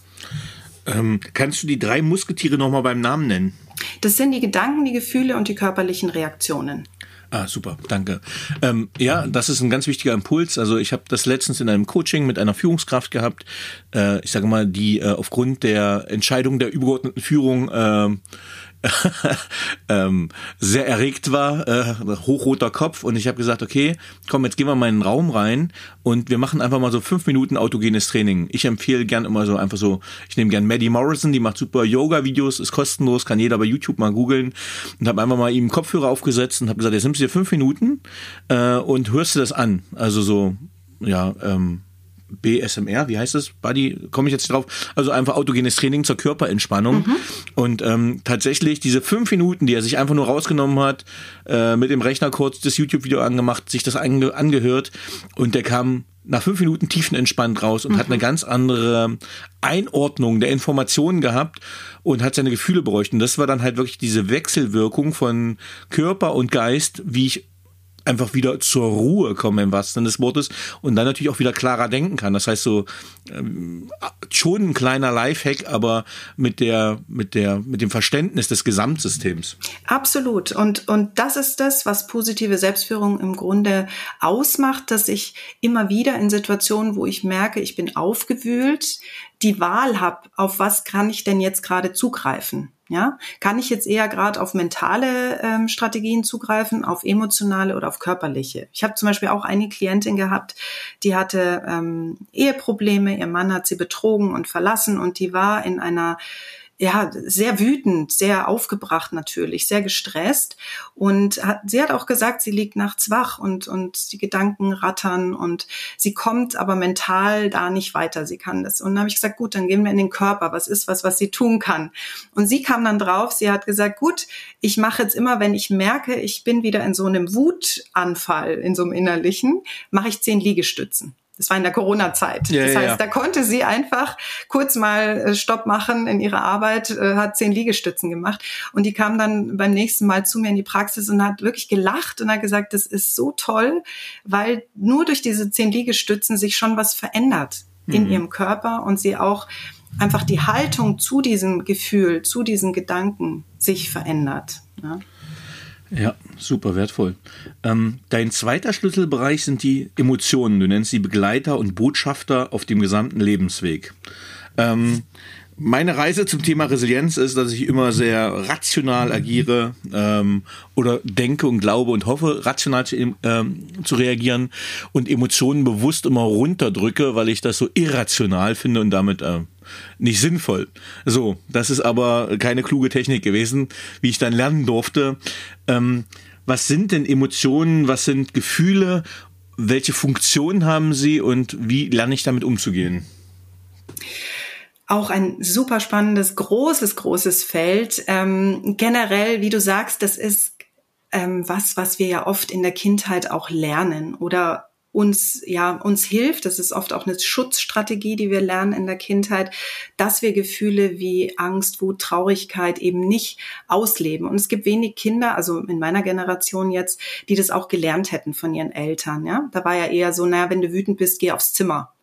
Ähm, kannst du die drei Musketiere nochmal beim Namen nennen? Das sind die Gedanken, die Gefühle und die körperlichen Reaktionen. Ah, super, danke. Ähm, ja, das ist ein ganz wichtiger Impuls. Also ich habe das letztens in einem Coaching mit einer Führungskraft gehabt. Äh, ich sage mal, die äh, aufgrund der Entscheidung der übergeordneten Führung äh, ähm, sehr erregt war, äh, hochroter Kopf und ich habe gesagt, okay, komm, jetzt gehen wir mal in den Raum rein und wir machen einfach mal so fünf Minuten autogenes Training. Ich empfehle gern immer so einfach so, ich nehme gern Maddie Morrison, die macht super Yoga-Videos, ist kostenlos, kann jeder bei YouTube mal googeln und habe einfach mal ihm Kopfhörer aufgesetzt und habe gesagt, jetzt nimmst du dir fünf Minuten äh, und hörst du das an. Also so, ja, ähm, BSMR, wie heißt das? Buddy, komme ich jetzt drauf. Also einfach autogenes Training zur Körperentspannung. Mhm. Und ähm, tatsächlich diese fünf Minuten, die er sich einfach nur rausgenommen hat, äh, mit dem Rechner kurz das YouTube-Video angemacht, sich das ange angehört und der kam nach fünf Minuten tiefenentspannt raus und mhm. hat eine ganz andere Einordnung der Informationen gehabt und hat seine Gefühle bräuchten. Und das war dann halt wirklich diese Wechselwirkung von Körper und Geist, wie ich einfach wieder zur Ruhe komme im wahrsten Sinne des Wortes und dann natürlich auch wieder klarer denken kann. Das heißt so ähm, schon ein kleiner Lifehack, aber mit der mit der mit dem Verständnis des Gesamtsystems. Absolut und und das ist das, was positive Selbstführung im Grunde ausmacht, dass ich immer wieder in Situationen, wo ich merke, ich bin aufgewühlt, die Wahl habe, auf was kann ich denn jetzt gerade zugreifen? Ja, kann ich jetzt eher gerade auf mentale ähm, Strategien zugreifen, auf emotionale oder auf körperliche? Ich habe zum Beispiel auch eine Klientin gehabt, die hatte ähm, Eheprobleme, ihr Mann hat sie betrogen und verlassen und die war in einer ja, sehr wütend, sehr aufgebracht natürlich, sehr gestresst. Und hat, sie hat auch gesagt, sie liegt nachts wach und, und die Gedanken rattern und sie kommt aber mental da nicht weiter. Sie kann das. Und dann habe ich gesagt, gut, dann gehen wir in den Körper. Was ist was, was sie tun kann? Und sie kam dann drauf, sie hat gesagt, gut, ich mache jetzt immer, wenn ich merke, ich bin wieder in so einem Wutanfall, in so einem innerlichen, mache ich zehn Liegestützen. Das war in der Corona-Zeit. Ja, das heißt, ja. da konnte sie einfach kurz mal äh, Stopp machen in ihrer Arbeit, äh, hat zehn Liegestützen gemacht und die kam dann beim nächsten Mal zu mir in die Praxis und hat wirklich gelacht und hat gesagt, das ist so toll, weil nur durch diese zehn Liegestützen sich schon was verändert mhm. in ihrem Körper und sie auch einfach die Haltung zu diesem Gefühl, zu diesen Gedanken sich verändert. Ja. Ja, super wertvoll. Ähm, dein zweiter Schlüsselbereich sind die Emotionen. Du nennst sie Begleiter und Botschafter auf dem gesamten Lebensweg. Ähm, meine Reise zum Thema Resilienz ist, dass ich immer sehr rational agiere ähm, oder denke und glaube und hoffe, rational zu, ähm, zu reagieren und Emotionen bewusst immer runterdrücke, weil ich das so irrational finde und damit äh, nicht sinnvoll. So, das ist aber keine kluge Technik gewesen, wie ich dann lernen durfte. Ähm, was sind denn Emotionen? Was sind Gefühle? Welche Funktion haben sie und wie lerne ich damit umzugehen? auch ein super spannendes, großes, großes Feld. Ähm, generell, wie du sagst, das ist ähm, was, was wir ja oft in der Kindheit auch lernen oder uns, ja, uns hilft, das ist oft auch eine Schutzstrategie, die wir lernen in der Kindheit, dass wir Gefühle wie Angst, Wut, Traurigkeit eben nicht ausleben. Und es gibt wenig Kinder, also in meiner Generation jetzt, die das auch gelernt hätten von ihren Eltern, ja. Da war ja eher so, naja, wenn du wütend bist, geh aufs Zimmer.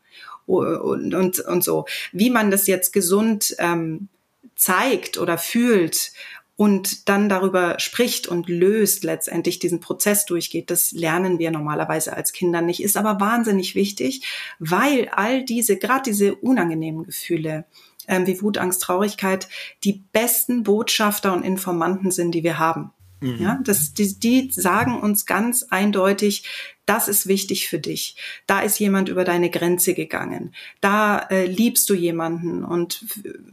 Und, und, und so. Wie man das jetzt gesund ähm, zeigt oder fühlt und dann darüber spricht und löst, letztendlich diesen Prozess durchgeht, das lernen wir normalerweise als Kinder nicht, ist aber wahnsinnig wichtig, weil all diese, gerade diese unangenehmen Gefühle, ähm, wie Wut, Angst, Traurigkeit, die besten Botschafter und Informanten sind, die wir haben. Mhm. Ja, das, die, die sagen uns ganz eindeutig, das ist wichtig für dich. Da ist jemand über deine Grenze gegangen. Da äh, liebst du jemanden und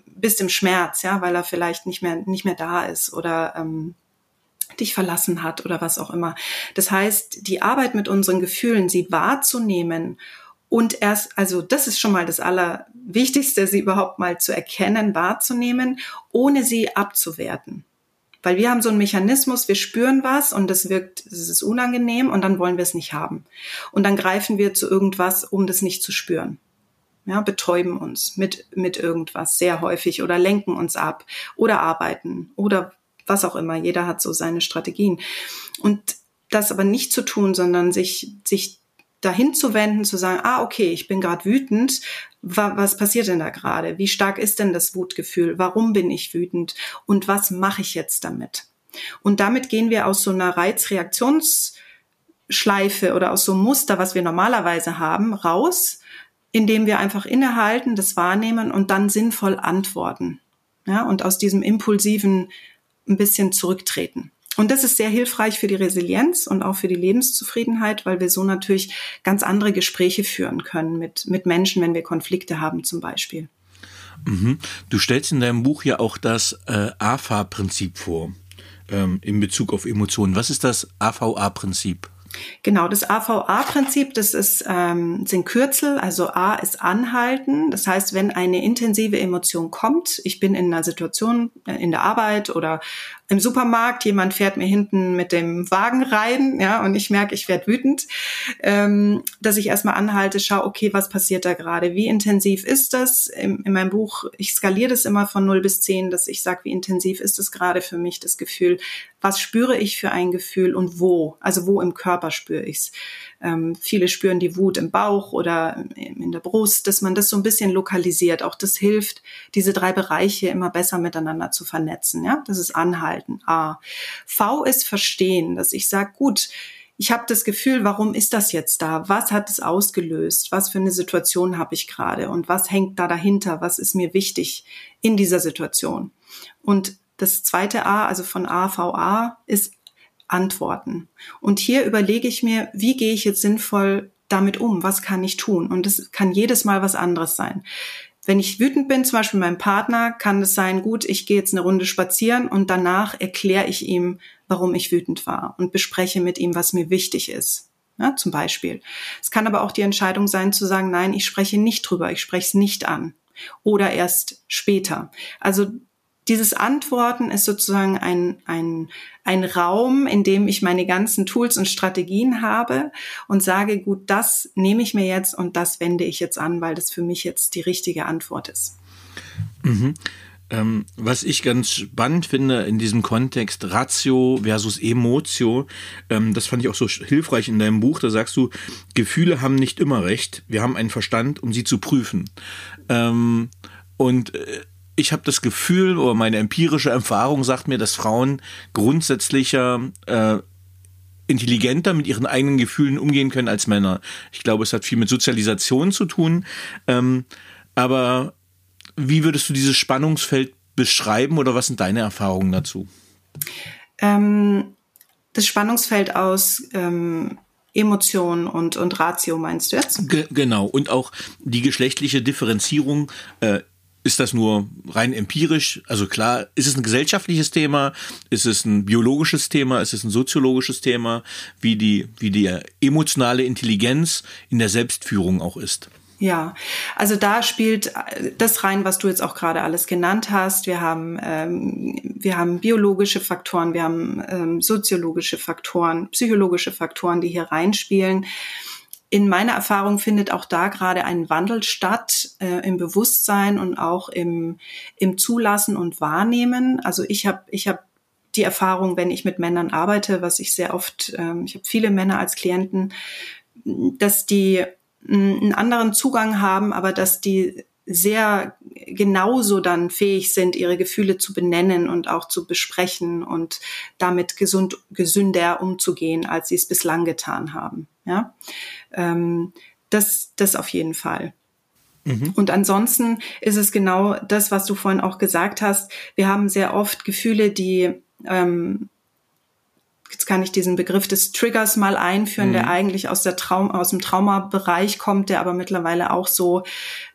bist im Schmerz, ja, weil er vielleicht nicht mehr nicht mehr da ist oder ähm, dich verlassen hat oder was auch immer. Das heißt, die Arbeit mit unseren Gefühlen, sie wahrzunehmen und erst, also das ist schon mal das Allerwichtigste, sie überhaupt mal zu erkennen, wahrzunehmen, ohne sie abzuwerten. Weil wir haben so einen Mechanismus, wir spüren was und das wirkt, es ist unangenehm und dann wollen wir es nicht haben. Und dann greifen wir zu irgendwas, um das nicht zu spüren. Ja, betäuben uns mit, mit irgendwas sehr häufig oder lenken uns ab oder arbeiten oder was auch immer. Jeder hat so seine Strategien. Und das aber nicht zu tun, sondern sich, sich dahin zu wenden, zu sagen, ah, okay, ich bin gerade wütend, was passiert denn da gerade? Wie stark ist denn das Wutgefühl? Warum bin ich wütend? Und was mache ich jetzt damit? Und damit gehen wir aus so einer Reizreaktionsschleife oder aus so einem Muster, was wir normalerweise haben, raus, indem wir einfach innehalten, das wahrnehmen und dann sinnvoll antworten. Ja, und aus diesem impulsiven ein bisschen zurücktreten. Und das ist sehr hilfreich für die Resilienz und auch für die Lebenszufriedenheit, weil wir so natürlich ganz andere Gespräche führen können mit, mit Menschen, wenn wir Konflikte haben zum Beispiel. Mhm. Du stellst in deinem Buch ja auch das äh, AFA-Prinzip vor ähm, in Bezug auf Emotionen. Was ist das AVA-Prinzip? Genau, das AVA-Prinzip, das ist, ähm, sind Kürzel, also A ist anhalten. Das heißt, wenn eine intensive Emotion kommt, ich bin in einer Situation äh, in der Arbeit oder im Supermarkt, jemand fährt mir hinten mit dem Wagen rein, ja, und ich merke, ich werde wütend, ähm, dass ich erstmal anhalte, schaue, okay, was passiert da gerade? Wie intensiv ist das? In, in meinem Buch, ich skaliere das immer von 0 bis 10, dass ich sage, wie intensiv ist es gerade für mich, das Gefühl? Was spüre ich für ein Gefühl und wo? Also wo im Körper spüre ich es? Ähm, viele spüren die Wut im Bauch oder in der Brust, dass man das so ein bisschen lokalisiert. Auch das hilft, diese drei Bereiche immer besser miteinander zu vernetzen. Ja, das ist Anhalten. A. V ist Verstehen, dass ich sage, gut, ich habe das Gefühl, warum ist das jetzt da? Was hat es ausgelöst? Was für eine Situation habe ich gerade? Und was hängt da dahinter? Was ist mir wichtig in dieser Situation? Und das zweite A, also von AVA, ist antworten. Und hier überlege ich mir, wie gehe ich jetzt sinnvoll damit um? Was kann ich tun? Und es kann jedes Mal was anderes sein. Wenn ich wütend bin, zum Beispiel meinem Partner, kann es sein, gut, ich gehe jetzt eine Runde spazieren und danach erkläre ich ihm, warum ich wütend war und bespreche mit ihm, was mir wichtig ist. Ja, zum Beispiel. Es kann aber auch die Entscheidung sein zu sagen, nein, ich spreche nicht drüber, ich spreche es nicht an oder erst später. Also dieses Antworten ist sozusagen ein, ein, ein Raum, in dem ich meine ganzen Tools und Strategien habe und sage, gut, das nehme ich mir jetzt und das wende ich jetzt an, weil das für mich jetzt die richtige Antwort ist. Mhm. Ähm, was ich ganz spannend finde in diesem Kontext Ratio versus Emotio, ähm, das fand ich auch so hilfreich in deinem Buch. Da sagst du, Gefühle haben nicht immer recht. Wir haben einen Verstand, um sie zu prüfen. Ähm, und äh, ich habe das Gefühl, oder meine empirische Erfahrung sagt mir, dass Frauen grundsätzlicher äh, intelligenter mit ihren eigenen Gefühlen umgehen können als Männer. Ich glaube, es hat viel mit Sozialisation zu tun. Ähm, aber wie würdest du dieses Spannungsfeld beschreiben oder was sind deine Erfahrungen dazu? Ähm, das Spannungsfeld aus ähm, Emotion und, und Ratio meinst du jetzt? Ge genau. Und auch die geschlechtliche Differenzierung. Äh, ist das nur rein empirisch? Also klar, ist es ein gesellschaftliches Thema? Ist es ein biologisches Thema? Ist es ein soziologisches Thema? Wie die, wie die emotionale Intelligenz in der Selbstführung auch ist? Ja, also da spielt das rein, was du jetzt auch gerade alles genannt hast. Wir haben, ähm, wir haben biologische Faktoren, wir haben ähm, soziologische Faktoren, psychologische Faktoren, die hier reinspielen. In meiner Erfahrung findet auch da gerade ein Wandel statt äh, im Bewusstsein und auch im, im Zulassen und Wahrnehmen. Also ich habe ich hab die Erfahrung, wenn ich mit Männern arbeite, was ich sehr oft, ähm, ich habe viele Männer als Klienten, dass die einen anderen Zugang haben, aber dass die sehr genauso dann fähig sind, ihre Gefühle zu benennen und auch zu besprechen und damit gesund, gesünder umzugehen, als sie es bislang getan haben. Ja, ähm, das, das auf jeden Fall. Mhm. Und ansonsten ist es genau das, was du vorhin auch gesagt hast. Wir haben sehr oft Gefühle, die ähm, jetzt kann ich diesen Begriff des Triggers mal einführen, mhm. der eigentlich aus der Traum, aus dem Traumabereich kommt, der aber mittlerweile auch so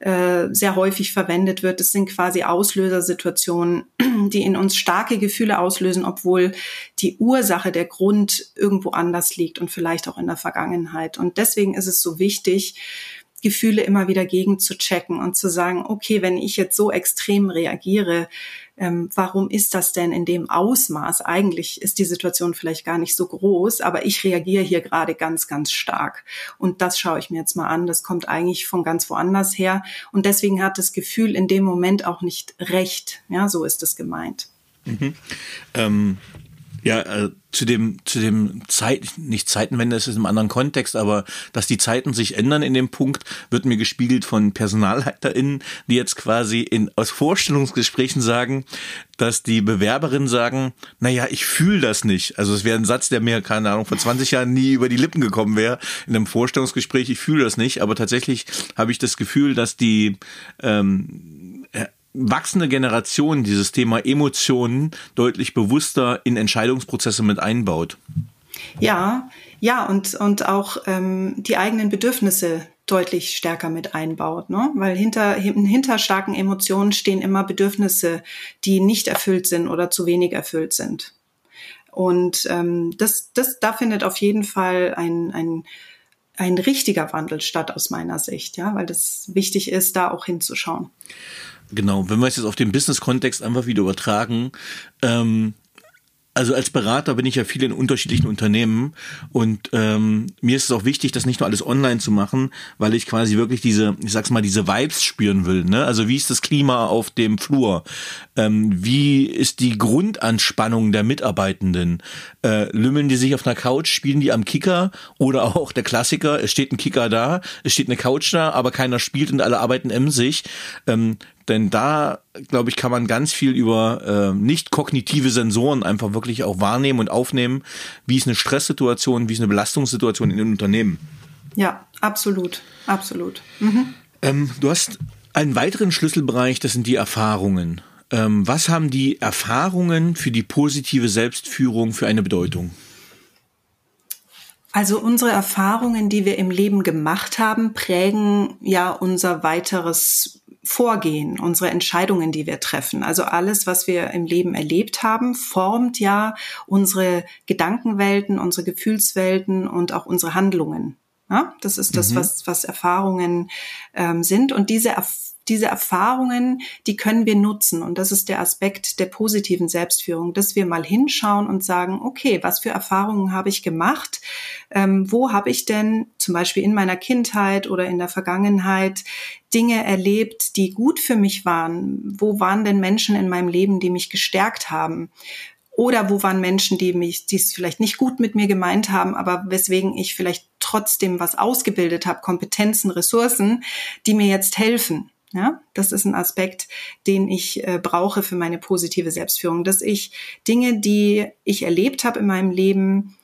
äh, sehr häufig verwendet wird. Das sind quasi Auslösersituationen, die in uns starke Gefühle auslösen, obwohl die Ursache, der Grund irgendwo anders liegt und vielleicht auch in der Vergangenheit. Und deswegen ist es so wichtig, Gefühle immer wieder gegen zu checken und zu sagen, okay, wenn ich jetzt so extrem reagiere, ähm, warum ist das denn in dem Ausmaß? Eigentlich ist die Situation vielleicht gar nicht so groß, aber ich reagiere hier gerade ganz, ganz stark. Und das schaue ich mir jetzt mal an. Das kommt eigentlich von ganz woanders her. Und deswegen hat das Gefühl in dem Moment auch nicht recht. Ja, so ist es gemeint. Mhm. Ähm, ja, äh, zu dem, zu dem Zeit, nicht Zeitenwende, es ist im anderen Kontext, aber dass die Zeiten sich ändern in dem Punkt, wird mir gespiegelt von PersonalleiterInnen, die jetzt quasi in, aus Vorstellungsgesprächen sagen, dass die Bewerberinnen sagen, naja, ich fühle das nicht. Also es wäre ein Satz, der mir, keine Ahnung, vor 20 Jahren nie über die Lippen gekommen wäre in einem Vorstellungsgespräch, ich fühle das nicht, aber tatsächlich habe ich das Gefühl, dass die ähm, wachsende Generation dieses Thema Emotionen deutlich bewusster in Entscheidungsprozesse mit einbaut. Ja, ja, und, und auch ähm, die eigenen Bedürfnisse deutlich stärker mit einbaut, ne? Weil hinter, hinter starken Emotionen stehen immer Bedürfnisse, die nicht erfüllt sind oder zu wenig erfüllt sind. Und ähm, das, das, da findet auf jeden Fall ein, ein, ein richtiger Wandel statt aus meiner Sicht, ja, weil das wichtig ist, da auch hinzuschauen. Genau, wenn wir es jetzt auf den Business-Kontext einfach wieder übertragen, ähm, also als Berater bin ich ja viel in unterschiedlichen Unternehmen und ähm, mir ist es auch wichtig, das nicht nur alles online zu machen, weil ich quasi wirklich diese, ich sag's mal, diese Vibes spüren will. Ne? Also wie ist das Klima auf dem Flur? Ähm, wie ist die Grundanspannung der Mitarbeitenden? Äh, lümmeln die sich auf einer Couch, spielen die am Kicker oder auch der Klassiker, es steht ein Kicker da, es steht eine Couch da, aber keiner spielt und alle arbeiten emsig. Ähm, denn da, glaube ich, kann man ganz viel über äh, nicht kognitive Sensoren einfach wirklich auch wahrnehmen und aufnehmen. Wie ist eine Stresssituation, wie ist eine Belastungssituation in den Unternehmen? Ja, absolut, absolut. Mhm. Ähm, du hast einen weiteren Schlüsselbereich, das sind die Erfahrungen. Ähm, was haben die Erfahrungen für die positive Selbstführung für eine Bedeutung? Also unsere Erfahrungen, die wir im Leben gemacht haben, prägen ja unser weiteres Vorgehen, unsere Entscheidungen, die wir treffen. Also alles, was wir im Leben erlebt haben, formt ja unsere Gedankenwelten, unsere Gefühlswelten und auch unsere Handlungen. Ja, das ist das, mhm. was, was Erfahrungen ähm, sind. Und diese Erfahrungen diese Erfahrungen, die können wir nutzen. Und das ist der Aspekt der positiven Selbstführung, dass wir mal hinschauen und sagen, okay, was für Erfahrungen habe ich gemacht? Ähm, wo habe ich denn zum Beispiel in meiner Kindheit oder in der Vergangenheit Dinge erlebt, die gut für mich waren? Wo waren denn Menschen in meinem Leben, die mich gestärkt haben? Oder wo waren Menschen, die mich, die es vielleicht nicht gut mit mir gemeint haben, aber weswegen ich vielleicht trotzdem was ausgebildet habe, Kompetenzen, Ressourcen, die mir jetzt helfen. Ja, das ist ein Aspekt, den ich äh, brauche für meine positive Selbstführung, dass ich Dinge, die ich erlebt habe in meinem Leben,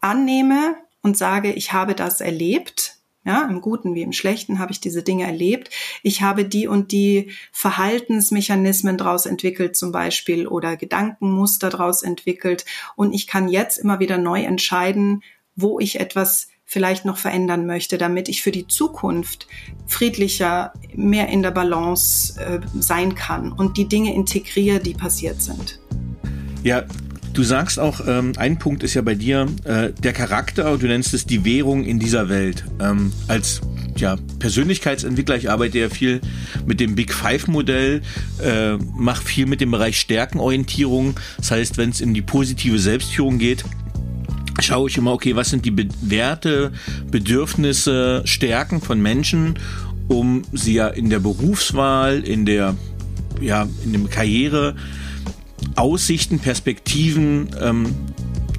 annehme und sage, ich habe das erlebt. Ja, im Guten wie im Schlechten habe ich diese Dinge erlebt. Ich habe die und die Verhaltensmechanismen daraus entwickelt, zum Beispiel, oder Gedankenmuster daraus entwickelt. Und ich kann jetzt immer wieder neu entscheiden, wo ich etwas vielleicht noch verändern möchte, damit ich für die Zukunft friedlicher, mehr in der Balance äh, sein kann und die Dinge integriere, die passiert sind. Ja, Du sagst auch, ähm, ein Punkt ist ja bei dir äh, der Charakter, du nennst es die Währung in dieser Welt. Ähm, als ja, Persönlichkeitsentwickler, ich arbeite ja viel mit dem Big Five-Modell, äh, mache viel mit dem Bereich Stärkenorientierung. Das heißt, wenn es in die positive Selbstführung geht, schaue ich immer, okay, was sind die Be Werte, Bedürfnisse, Stärken von Menschen, um sie ja in der Berufswahl, in der, ja, in dem Karriere, Aussichten, Perspektiven ähm,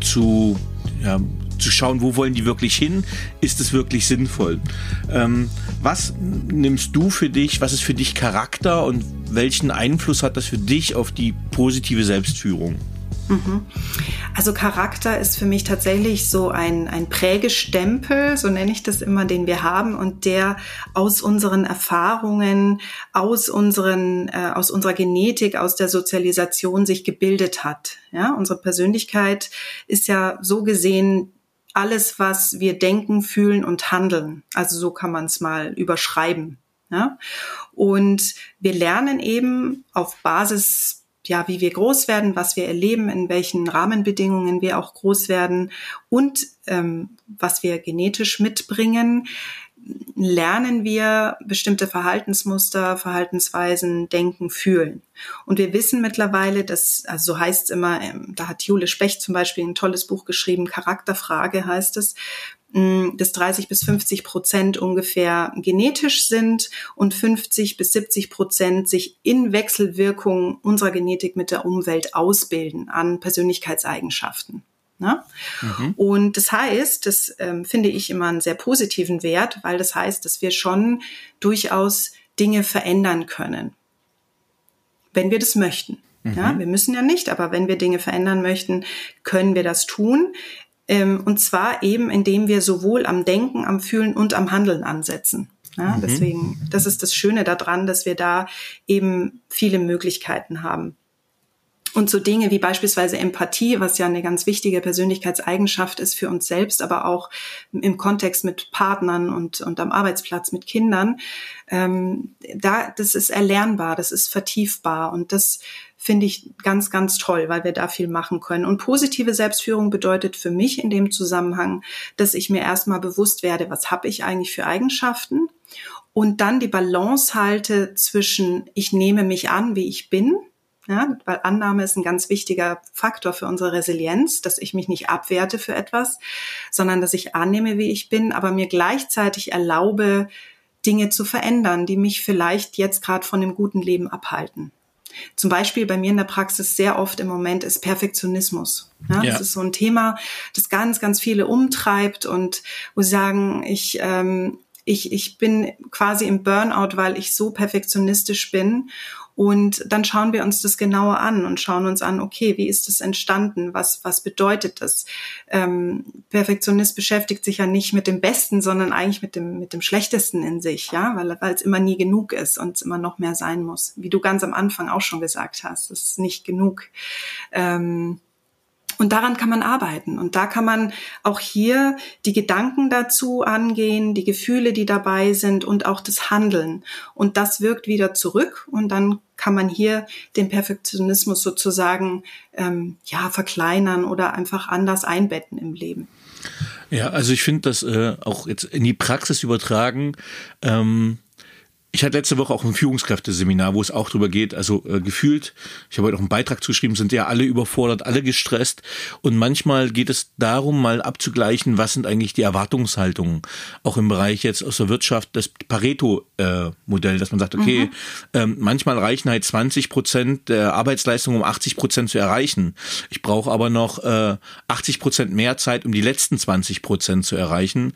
zu, ja, zu schauen, wo wollen die wirklich hin? Ist es wirklich sinnvoll? Ähm, was nimmst du für dich? Was ist für dich Charakter und welchen Einfluss hat das für dich auf die positive Selbstführung? Mhm. Also Charakter ist für mich tatsächlich so ein, ein Prägestempel, so nenne ich das immer, den wir haben und der aus unseren Erfahrungen, aus unseren, äh, aus unserer Genetik, aus der Sozialisation sich gebildet hat. Ja, unsere Persönlichkeit ist ja so gesehen alles, was wir denken, fühlen und handeln. Also so kann man es mal überschreiben. Ja? Und wir lernen eben auf Basis ja, wie wir groß werden, was wir erleben, in welchen Rahmenbedingungen wir auch groß werden und ähm, was wir genetisch mitbringen, lernen wir bestimmte Verhaltensmuster, Verhaltensweisen, Denken, Fühlen. Und wir wissen mittlerweile, dass, also so heißt es immer, ähm, da hat Jule Specht zum Beispiel ein tolles Buch geschrieben, Charakterfrage heißt es, dass 30 bis 50 Prozent ungefähr genetisch sind und 50 bis 70 Prozent sich in Wechselwirkung unserer Genetik mit der Umwelt ausbilden an Persönlichkeitseigenschaften. Ne? Mhm. Und das heißt, das ähm, finde ich immer einen sehr positiven Wert, weil das heißt, dass wir schon durchaus Dinge verändern können, wenn wir das möchten. Mhm. Ja, wir müssen ja nicht, aber wenn wir Dinge verändern möchten, können wir das tun. Ähm, und zwar eben, indem wir sowohl am Denken, am Fühlen und am Handeln ansetzen. Ja, mhm. Deswegen, das ist das Schöne daran, dass wir da eben viele Möglichkeiten haben. Und so Dinge wie beispielsweise Empathie, was ja eine ganz wichtige Persönlichkeitseigenschaft ist für uns selbst, aber auch im Kontext mit Partnern und, und am Arbeitsplatz mit Kindern, ähm, da, das ist erlernbar, das ist vertiefbar und das finde ich ganz, ganz toll, weil wir da viel machen können. Und positive Selbstführung bedeutet für mich in dem Zusammenhang, dass ich mir erstmal bewusst werde, was habe ich eigentlich für Eigenschaften und dann die Balance halte zwischen, ich nehme mich an, wie ich bin, ja, weil Annahme ist ein ganz wichtiger Faktor für unsere Resilienz, dass ich mich nicht abwerte für etwas, sondern dass ich annehme, wie ich bin, aber mir gleichzeitig erlaube, Dinge zu verändern, die mich vielleicht jetzt gerade von dem guten Leben abhalten. Zum Beispiel bei mir in der Praxis sehr oft im Moment ist Perfektionismus. Ja, ja. Das ist so ein Thema, das ganz, ganz viele umtreibt und wo sie sagen, ich, ähm, ich, ich bin quasi im Burnout, weil ich so perfektionistisch bin und dann schauen wir uns das genauer an und schauen uns an, okay, wie ist das entstanden? Was, was bedeutet das? Ähm, Perfektionist beschäftigt sich ja nicht mit dem Besten, sondern eigentlich mit dem, mit dem Schlechtesten in sich, ja, weil, weil es immer nie genug ist und es immer noch mehr sein muss. Wie du ganz am Anfang auch schon gesagt hast, es ist nicht genug. Ähm, Und daran kann man arbeiten. Und da kann man auch hier die Gedanken dazu angehen, die Gefühle, die dabei sind und auch das Handeln. Und das wirkt wieder zurück. Und dann kann man hier den Perfektionismus sozusagen ähm, ja verkleinern oder einfach anders einbetten im Leben. Ja, also ich finde das äh, auch jetzt in die Praxis übertragen. Ähm ich hatte letzte Woche auch ein Führungskräfteseminar, wo es auch drüber geht, also äh, gefühlt, ich habe heute auch einen Beitrag zugeschrieben, sind ja alle überfordert, alle gestresst und manchmal geht es darum, mal abzugleichen, was sind eigentlich die Erwartungshaltungen, auch im Bereich jetzt aus der Wirtschaft, das Pareto-Modell, dass man sagt, okay, mhm. ähm, manchmal reichen halt 20 Prozent der Arbeitsleistung, um 80 Prozent zu erreichen. Ich brauche aber noch äh, 80 Prozent mehr Zeit, um die letzten 20 Prozent zu erreichen.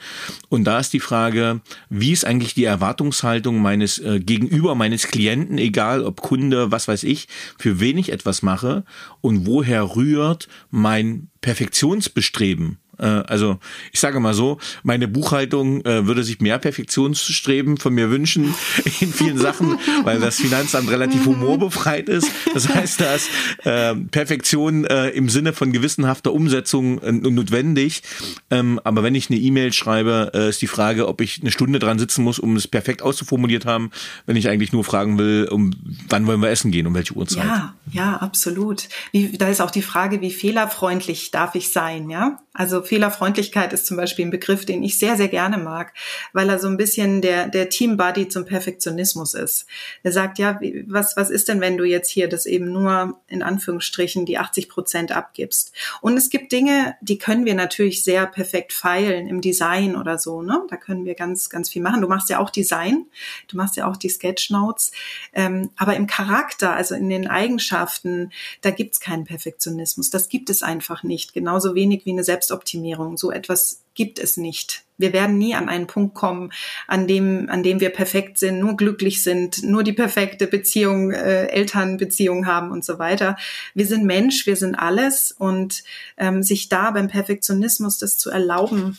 Und da ist die Frage, wie ist eigentlich die Erwartungshaltung meines meines äh, Gegenüber, meines Klienten, egal ob Kunde, was weiß ich, für wen ich etwas mache und woher rührt mein Perfektionsbestreben. Äh, also ich sage mal so, meine Buchhaltung äh, würde sich mehr Perfektionsstreben von mir wünschen in vielen Sachen, weil das Finanzamt relativ humorbefreit ist. Das heißt, dass äh, Perfektion äh, im Sinne von gewissenhafter Umsetzung äh, notwendig. Ähm, aber wenn ich eine E-Mail schreibe, äh, ist die Frage, ob ich eine Stunde dran sitzen muss, um es perfekt auszuformuliert haben, wenn ich eigentlich nur fragen will, um wann wollen wir essen gehen, um welche Uhrzeit. Ja, ja, absolut. Wie, da ist auch die Frage, wie fehlerfreundlich darf ich sein, ja? Also Fehlerfreundlichkeit ist zum Beispiel ein Begriff, den ich sehr, sehr gerne mag, weil er so ein bisschen der, der Team-Buddy zum Perfektionismus ist. Er sagt, ja, was, was ist denn, wenn du jetzt hier das eben nur in Anführungsstrichen die 80 Prozent abgibst? Und es gibt Dinge, die können wir natürlich sehr perfekt feilen im Design oder so, ne? Da können wir ganz, ganz viel machen. Du machst ja auch Design, du machst ja auch die Sketchnotes, ähm, aber im Charakter, also in den Eigenschaften, da gibt's keinen Perfektionismus. Das gibt es einfach nicht. Genauso wenig wie eine Selbst Selbstoptimierung. So etwas gibt es nicht. Wir werden nie an einen Punkt kommen, an dem, an dem wir perfekt sind, nur glücklich sind, nur die perfekte Beziehung, äh, Elternbeziehung haben und so weiter. Wir sind Mensch, wir sind alles und ähm, sich da beim Perfektionismus das zu erlauben,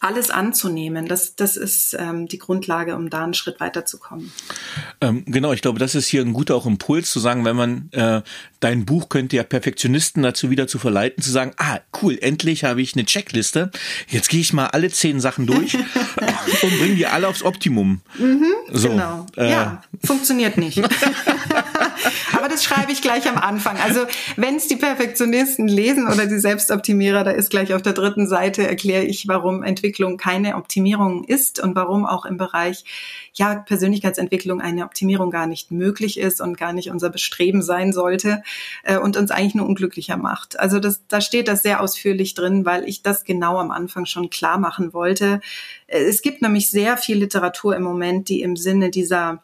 alles anzunehmen. Das, das ist ähm, die Grundlage, um da einen Schritt weiterzukommen. Ähm, genau, ich glaube, das ist hier ein guter auch Impuls zu sagen, wenn man äh, dein Buch könnte ja Perfektionisten dazu wieder zu verleiten, zu sagen, ah, cool, endlich habe ich eine Checkliste. Jetzt gehe ich mal alle zehn Sachen durch und bringe die alle aufs Optimum. Mhm, so, genau. Äh, ja, funktioniert nicht. Aber das schreibe ich gleich am Anfang. Also wenn es die Perfektionisten lesen oder die Selbstoptimierer, da ist gleich auf der dritten Seite erkläre ich, warum Entwicklung keine Optimierung ist und warum auch im Bereich ja, Persönlichkeitsentwicklung eine Optimierung gar nicht möglich ist und gar nicht unser Bestreben sein sollte äh, und uns eigentlich nur unglücklicher macht. Also das, da steht das sehr ausführlich drin, weil ich das genau am Anfang schon klar machen wollte. Es gibt nämlich sehr viel Literatur im Moment, die im Sinne dieser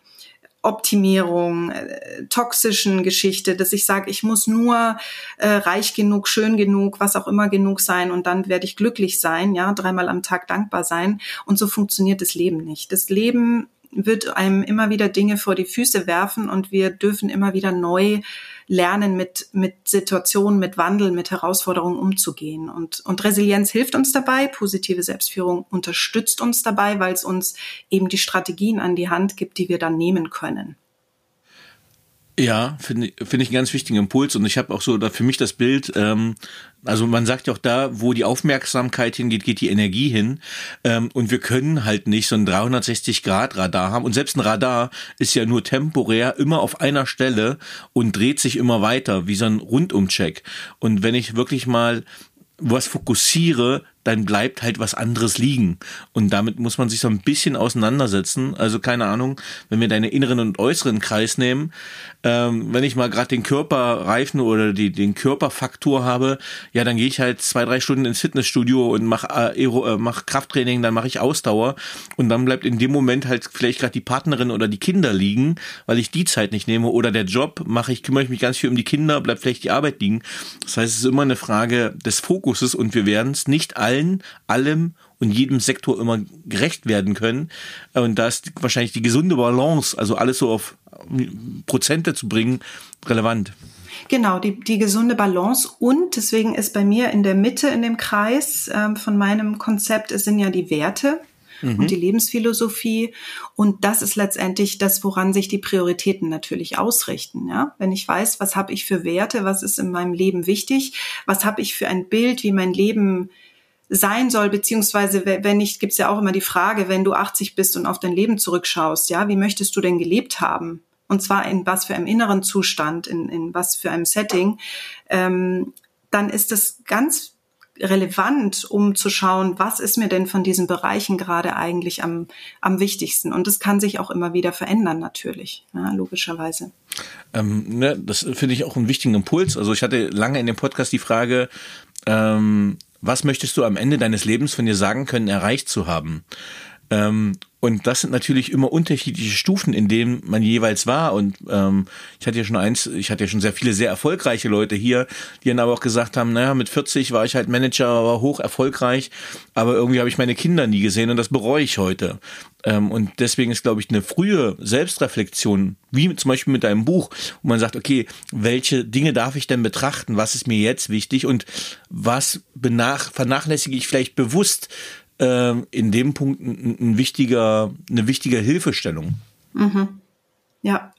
Optimierung, äh, toxischen Geschichte, dass ich sage, ich muss nur äh, reich genug, schön genug, was auch immer genug sein und dann werde ich glücklich sein, ja, dreimal am Tag dankbar sein. Und so funktioniert das Leben nicht. Das Leben wird einem immer wieder Dinge vor die Füße werfen und wir dürfen immer wieder neu lernen, mit, mit Situationen, mit Wandel, mit Herausforderungen umzugehen. Und, und Resilienz hilft uns dabei, positive Selbstführung unterstützt uns dabei, weil es uns eben die Strategien an die Hand gibt, die wir dann nehmen können. Ja, finde finde ich einen ganz wichtigen Impuls und ich habe auch so da für mich das Bild, ähm, also man sagt ja auch da, wo die Aufmerksamkeit hingeht, geht die Energie hin ähm, und wir können halt nicht so ein 360-Grad-Radar haben und selbst ein Radar ist ja nur temporär immer auf einer Stelle und dreht sich immer weiter, wie so ein Rundumcheck. Und wenn ich wirklich mal was fokussiere, dann bleibt halt was anderes liegen. Und damit muss man sich so ein bisschen auseinandersetzen. Also keine Ahnung, wenn wir deine inneren und äußeren Kreis nehmen, ähm, wenn ich mal gerade den Körperreifen oder die, den Körperfaktor habe, ja, dann gehe ich halt zwei, drei Stunden ins Fitnessstudio und mache äh, äh, mach Krafttraining, dann mache ich Ausdauer und dann bleibt in dem Moment halt vielleicht gerade die Partnerin oder die Kinder liegen, weil ich die Zeit nicht nehme oder der Job mache ich, kümmere ich mich ganz viel um die Kinder, bleibt vielleicht die Arbeit liegen. Das heißt, es ist immer eine Frage des Fokuses und wir werden es nicht all allen, allem und jedem Sektor immer gerecht werden können. Und da ist wahrscheinlich die gesunde Balance, also alles so auf Prozente zu bringen, relevant. Genau, die, die gesunde Balance und deswegen ist bei mir in der Mitte in dem Kreis ähm, von meinem Konzept, es sind ja die Werte. mhm. und die Lebensphilosophie. Und das ist letztendlich das, woran sich die Prioritäten natürlich ausrichten. Ja? Wenn ich weiß, was habe ich für Werte, was ist in meinem Leben wichtig, was habe ich für ein Bild, wie mein Leben sein soll, beziehungsweise wenn nicht, gibt's ja auch immer die Frage, wenn du 80 bist und auf dein Leben zurückschaust, ja, wie möchtest du denn gelebt haben? Und zwar in was für einem inneren Zustand, in, in was für einem Setting, ähm, dann ist es ganz relevant, um zu schauen, was ist mir denn von diesen Bereichen gerade eigentlich am, am wichtigsten. Und das kann sich auch immer wieder verändern, natürlich, ja, logischerweise. Ähm, ne, das finde ich auch einen wichtigen Impuls. Also ich hatte lange in dem Podcast die Frage, ähm, was möchtest du am Ende deines Lebens von dir sagen können, erreicht zu haben? Ähm, und das sind natürlich immer unterschiedliche Stufen, in denen man jeweils war. Und ähm, ich hatte ja schon eins, ich hatte ja schon sehr viele sehr erfolgreiche Leute hier, die dann aber auch gesagt haben, naja, mit 40 war ich halt Manager, war hoch erfolgreich, aber irgendwie habe ich meine Kinder nie gesehen und das bereue ich heute. Ähm, und deswegen ist, glaube ich, eine frühe Selbstreflexion, wie zum Beispiel mit deinem Buch, wo man sagt, okay, welche Dinge darf ich denn betrachten? Was ist mir jetzt wichtig und was benach vernachlässige ich vielleicht bewusst? Äh, in dem Punkt ein, ein, wichtiger, eine wichtige Hilfestellung. Mhm. Ja.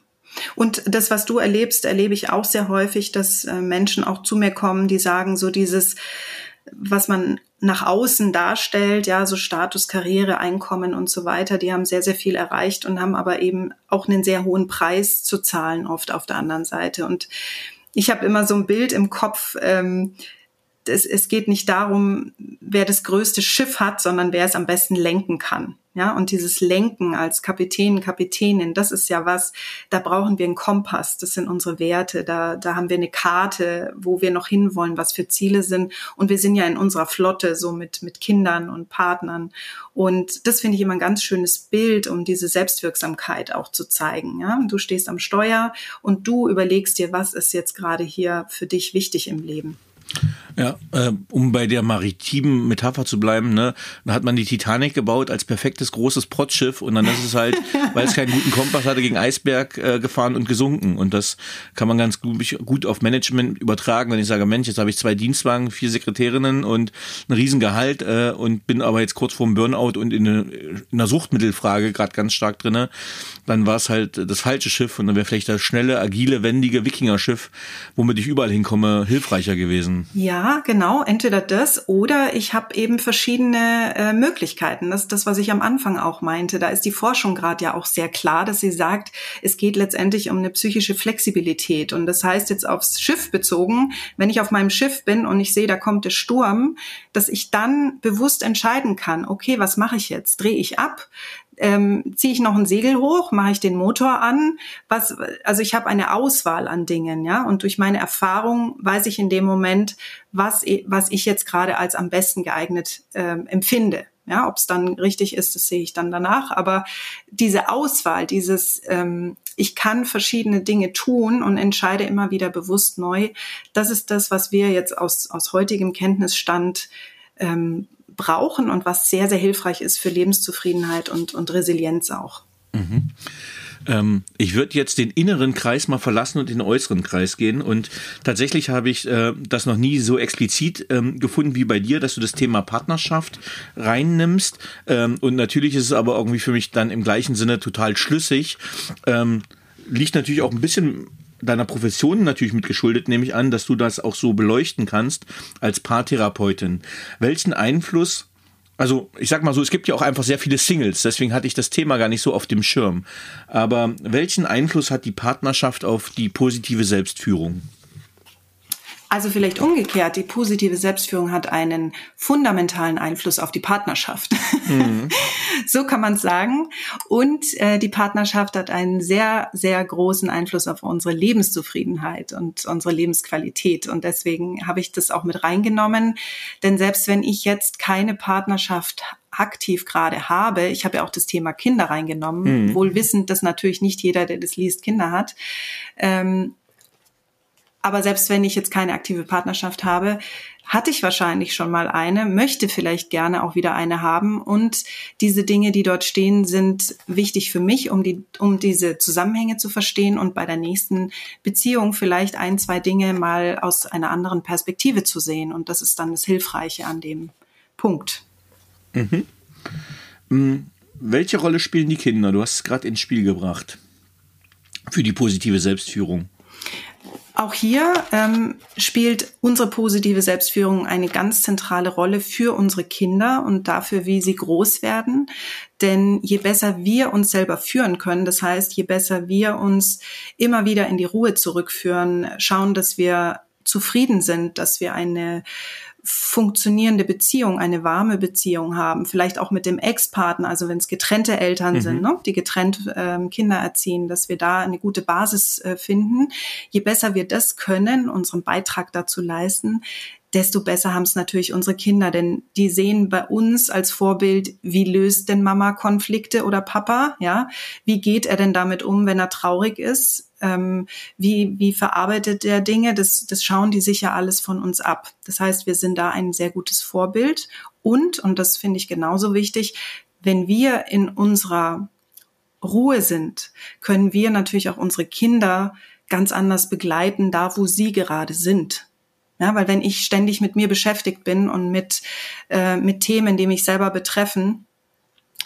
Und das, was du erlebst, erlebe ich auch sehr häufig, dass äh, Menschen auch zu mir kommen, die sagen, so dieses, was man nach außen darstellt, ja, so Status, Karriere, Einkommen und so weiter, die haben sehr, sehr viel erreicht und haben aber eben auch einen sehr hohen Preis zu zahlen, oft auf der anderen Seite. Und ich habe immer so ein Bild im Kopf, ähm, es, es geht nicht darum, wer das größte Schiff hat, sondern wer es am besten lenken kann. Ja, und dieses Lenken als Kapitän, Kapitänin, das ist ja was, da brauchen wir einen Kompass, das sind unsere Werte, da, da haben wir eine Karte, wo wir noch hinwollen, was für Ziele sind. Und wir sind ja in unserer Flotte so mit, mit Kindern und Partnern. Und das finde ich immer ein ganz schönes Bild, um diese Selbstwirksamkeit auch zu zeigen. Ja, du stehst am Steuer und du überlegst dir, was ist jetzt gerade hier für dich wichtig im Leben. Ja, äh, um bei der maritimen Metapher zu bleiben, ne, da hat man die Titanic gebaut als perfektes großes Prottschiff und dann ist es halt, weil es keinen guten Kompass hatte, gegen Eisberg äh, gefahren und gesunken. Und das kann man ganz gut, gut auf Management übertragen, wenn ich sage, Mensch, jetzt habe ich zwei Dienstwagen, vier Sekretärinnen und ein Riesengehalt äh, und bin aber jetzt kurz vorm Burnout und in, eine, in einer Suchtmittelfrage gerade ganz stark drinne, dann war es halt das falsche Schiff und dann wäre vielleicht das schnelle, agile, wendige Wikinger-Schiff, womit ich überall hinkomme, hilfreicher gewesen. Ja, genau. Entweder das oder ich habe eben verschiedene äh, Möglichkeiten. Das ist das, was ich am Anfang auch meinte. Da ist die Forschung gerade ja auch sehr klar, dass sie sagt, es geht letztendlich um eine psychische Flexibilität. Und das heißt jetzt aufs Schiff bezogen, wenn ich auf meinem Schiff bin und ich sehe, da kommt der Sturm, dass ich dann bewusst entscheiden kann, okay, was mache ich jetzt? Drehe ich ab? Ähm, ziehe ich noch ein Segel hoch, mache ich den Motor an, was, also ich habe eine Auswahl an Dingen, ja, und durch meine Erfahrung weiß ich in dem Moment, was, was ich jetzt gerade als am besten geeignet ähm, empfinde. Ja, ob es dann richtig ist, das sehe ich dann danach. Aber diese Auswahl, dieses, ähm, ich kann verschiedene Dinge tun und entscheide immer wieder bewusst neu, das ist das, was wir jetzt aus, aus heutigem Kenntnisstand ähm, brauchen und was sehr, sehr hilfreich ist für Lebenszufriedenheit und, und Resilienz auch. Mhm. Ähm, ich würde jetzt den inneren Kreis mal verlassen und in den äußeren Kreis gehen. Und tatsächlich habe ich äh, das noch nie so explizit ähm, gefunden wie bei dir, dass du das Thema Partnerschaft reinnimmst. Ähm, und natürlich ist es aber irgendwie für mich dann im gleichen Sinne total schlüssig. Ähm, liegt natürlich auch ein bisschen deiner Profession natürlich mitgeschuldet, nehme ich an, dass du das auch so beleuchten kannst als Paartherapeutin. Welchen Einfluss also ich sag mal so, es gibt ja auch einfach sehr viele Singles, deswegen hatte ich das Thema gar nicht so auf dem Schirm. Aber welchen Einfluss hat die Partnerschaft auf die positive Selbstführung? Also vielleicht umgekehrt, die positive Selbstführung hat einen fundamentalen Einfluss auf die Partnerschaft. Mhm. so kann man es sagen. Und äh, die Partnerschaft hat einen sehr, sehr großen Einfluss auf unsere Lebenszufriedenheit und unsere Lebensqualität. Und deswegen habe ich das auch mit reingenommen. Denn selbst wenn ich jetzt keine Partnerschaft aktiv gerade habe, ich habe ja auch das Thema Kinder reingenommen, mhm. wohl wissend, dass natürlich nicht jeder, der das liest, Kinder hat. Ähm, aber selbst wenn ich jetzt keine aktive Partnerschaft habe, hatte ich wahrscheinlich schon mal eine, möchte vielleicht gerne auch wieder eine haben. Und diese Dinge, die dort stehen, sind wichtig für mich, um die, um diese Zusammenhänge zu verstehen und bei der nächsten Beziehung vielleicht ein, zwei Dinge mal aus einer anderen Perspektive zu sehen. Und das ist dann das Hilfreiche an dem Punkt. Mhm. Hm, welche Rolle spielen die Kinder? Du hast es gerade ins Spiel gebracht für die positive Selbstführung. Auch hier ähm, spielt unsere positive Selbstführung eine ganz zentrale Rolle für unsere Kinder und dafür, wie sie groß werden. Denn je besser wir uns selber führen können, das heißt, je besser wir uns immer wieder in die Ruhe zurückführen, schauen, dass wir zufrieden sind, dass wir eine funktionierende Beziehung, eine warme Beziehung haben, vielleicht auch mit dem Ex-Partner, also wenn es getrennte Eltern mhm. sind, ne, die getrennt ähm, Kinder erziehen, dass wir da eine gute Basis äh, finden. Je besser wir das können, unseren Beitrag dazu leisten, desto besser haben es natürlich unsere Kinder, denn die sehen bei uns als Vorbild, wie löst denn Mama Konflikte oder Papa, ja? Wie geht er denn damit um, wenn er traurig ist? Ähm, wie, wie verarbeitet der Dinge? Das, das schauen die sicher alles von uns ab. Das heißt, wir sind da ein sehr gutes Vorbild und, und das finde ich genauso wichtig, wenn wir in unserer Ruhe sind, können wir natürlich auch unsere Kinder ganz anders begleiten, da wo sie gerade sind. Ja, weil wenn ich ständig mit mir beschäftigt bin und mit, äh, mit Themen, die mich selber betreffen,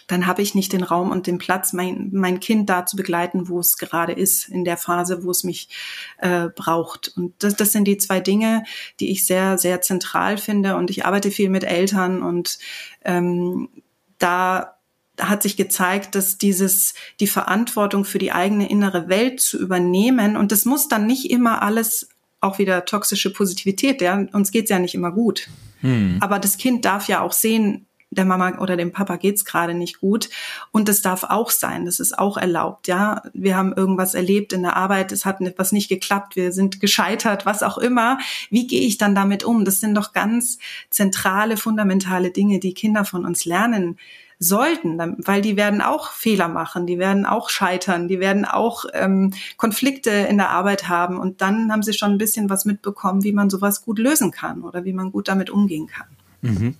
dann habe ich nicht den Raum und den Platz, mein, mein Kind da zu begleiten, wo es gerade ist, in der Phase, wo es mich äh, braucht. Und das, das sind die zwei Dinge, die ich sehr, sehr zentral finde. Und ich arbeite viel mit Eltern und ähm, da hat sich gezeigt, dass dieses, die Verantwortung für die eigene innere Welt zu übernehmen, und das muss dann nicht immer alles auch wieder toxische Positivität. Ja? Uns geht's ja nicht immer gut. Hm. Aber das Kind darf ja auch sehen, der Mama oder dem Papa geht's gerade nicht gut. Und das darf auch sein. Das ist auch erlaubt. Ja, wir haben irgendwas erlebt in der Arbeit. Es hat was nicht geklappt. Wir sind gescheitert, was auch immer. Wie gehe ich dann damit um? Das sind doch ganz zentrale, fundamentale Dinge, die Kinder von uns lernen sollten, weil die werden auch Fehler machen, die werden auch scheitern, die werden auch ähm, Konflikte in der Arbeit haben und dann haben sie schon ein bisschen was mitbekommen, wie man sowas gut lösen kann oder wie man gut damit umgehen kann. Mhm.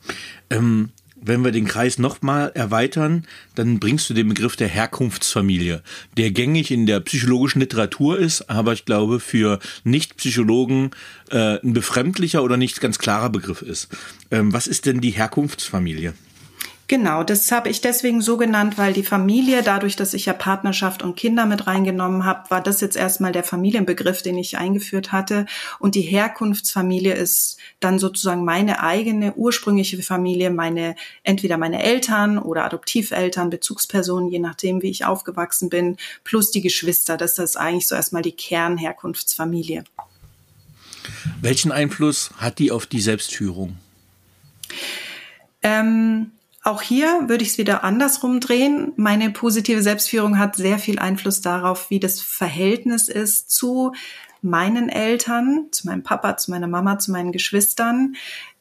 Ähm, wenn wir den Kreis nochmal erweitern, dann bringst du den Begriff der Herkunftsfamilie, der gängig in der psychologischen Literatur ist, aber ich glaube für Nicht-Psychologen äh, ein befremdlicher oder nicht ganz klarer Begriff ist. Ähm, was ist denn die Herkunftsfamilie? Genau, das habe ich deswegen so genannt, weil die Familie, dadurch, dass ich ja Partnerschaft und Kinder mit reingenommen habe, war das jetzt erstmal der Familienbegriff, den ich eingeführt hatte. Und die Herkunftsfamilie ist dann sozusagen meine eigene ursprüngliche Familie, meine entweder meine Eltern oder Adoptiveltern, Bezugspersonen, je nachdem, wie ich aufgewachsen bin, plus die Geschwister. Das ist eigentlich so erstmal die Kernherkunftsfamilie. Welchen Einfluss hat die auf die Selbstführung? Ähm, auch hier würde ich es wieder andersrum drehen. Meine positive Selbstführung hat sehr viel Einfluss darauf, wie das Verhältnis ist zu meinen Eltern, zu meinem Papa, zu meiner Mama, zu meinen Geschwistern.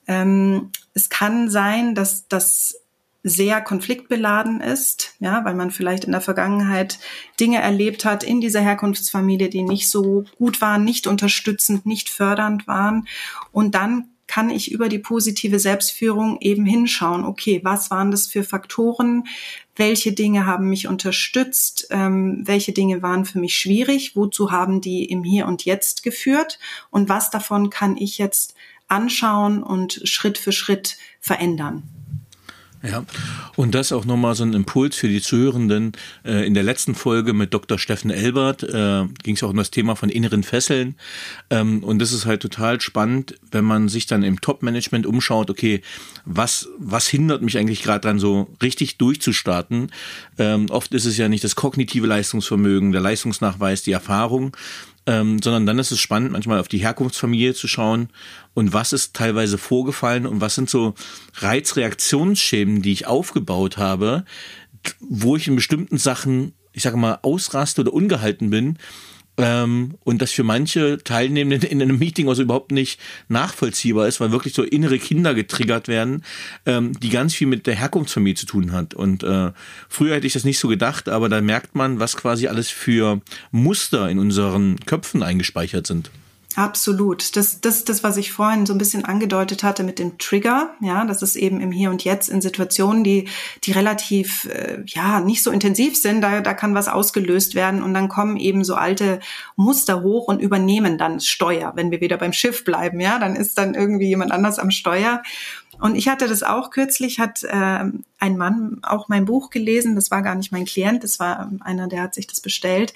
Ähm, es kann sein, dass das sehr konfliktbeladen ist, ja, weil man vielleicht in der Vergangenheit Dinge erlebt hat in dieser Herkunftsfamilie, die nicht so gut waren, nicht unterstützend, nicht fördernd waren. Und dann kann ich über die positive Selbstführung eben hinschauen, okay, was waren das für Faktoren, welche Dinge haben mich unterstützt, ähm, welche Dinge waren für mich schwierig, wozu haben die im Hier und Jetzt geführt? Und was davon kann ich jetzt anschauen und Schritt für Schritt verändern. Ja, und das auch nochmal so ein Impuls für die Zuhörenden. Äh, in der letzten Folge mit Dr. Steffen Elbert äh, ging es auch um das Thema von inneren Fesseln. Ähm, und das ist halt total spannend, wenn man sich dann im Top-Management umschaut, okay, was, was hindert mich eigentlich gerade dran, so richtig durchzustarten? Ähm, oft ist es ja nicht das kognitive Leistungsvermögen, der Leistungsnachweis, die Erfahrung, ähm, sondern dann ist es spannend, manchmal auf die Herkunftsfamilie zu schauen und was ist teilweise vorgefallen und was sind so Reizreaktionsschemen, die ich aufgebaut habe, wo ich in bestimmten Sachen, ich sage mal, ausraste oder ungehalten bin ähm, und das für manche Teilnehmenden in einem Meeting also überhaupt nicht nachvollziehbar ist, weil wirklich so innere Kinder getriggert werden, ähm, die ganz viel mit der Herkunftsfamilie zu tun hat. Und äh, früher hätte ich das nicht so gedacht, aber da merkt man, was quasi alles für Muster in unseren Köpfen eingespeichert sind. Absolut. Das, das, das, was ich vorhin so ein bisschen angedeutet hatte mit dem Trigger, ja, das ist eben im Hier und Jetzt in Situationen, die, die relativ, äh, ja, nicht so intensiv sind, da, da kann was ausgelöst werden und dann kommen eben so alte Muster hoch und übernehmen dann Steuer. Wenn wir wieder beim Schiff bleiben, ja, dann ist dann irgendwie jemand anders am Steuer. Und ich hatte das auch kürzlich, hat äh, ein Mann auch mein Buch gelesen, das war gar nicht mein Klient, das war einer, der hat sich das bestellt.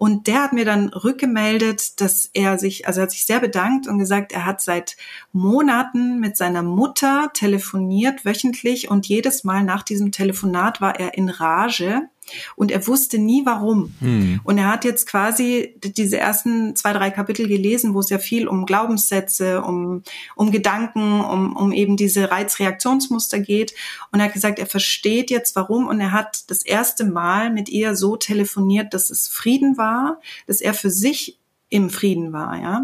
Und der hat mir dann rückgemeldet, dass er sich, also er hat sich sehr bedankt und gesagt, er hat seit Monaten mit seiner Mutter telefoniert, wöchentlich, und jedes Mal nach diesem Telefonat war er in Rage und er wusste nie warum. Hm. Und er hat jetzt quasi diese ersten zwei, drei Kapitel gelesen, wo es ja viel um Glaubenssätze, um, um Gedanken, um, um eben diese Reizreaktionsmuster geht. Und er hat gesagt, er versteht jetzt warum und er hat das erste Mal mit ihr so telefoniert, dass es Frieden war, dass er für sich im Frieden war, ja.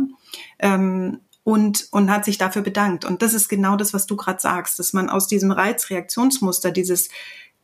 Ähm, und, und hat sich dafür bedankt. Und das ist genau das, was du gerade sagst, dass man aus diesem Reizreaktionsmuster, dieses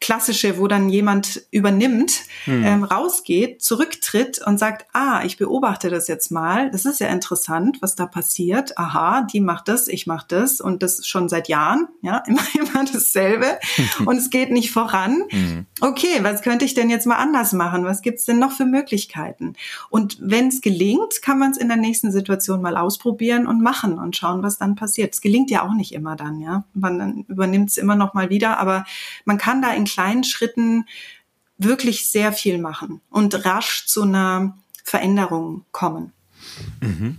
klassische, wo dann jemand übernimmt, hm. ähm, rausgeht, zurücktritt und sagt, ah, ich beobachte das jetzt mal. Das ist ja interessant, was da passiert. Aha, die macht das, ich mach das und das schon seit Jahren, ja, immer, immer dasselbe und es geht nicht voran. Hm. Okay, was könnte ich denn jetzt mal anders machen? Was gibt's denn noch für Möglichkeiten? Und wenn es gelingt, kann man es in der nächsten Situation mal ausprobieren und machen und schauen, was dann passiert. Es gelingt ja auch nicht immer dann, ja. Man übernimmt es immer noch mal wieder, aber man kann da in kleinen Schritten wirklich sehr viel machen und rasch zu einer Veränderung kommen. Mhm.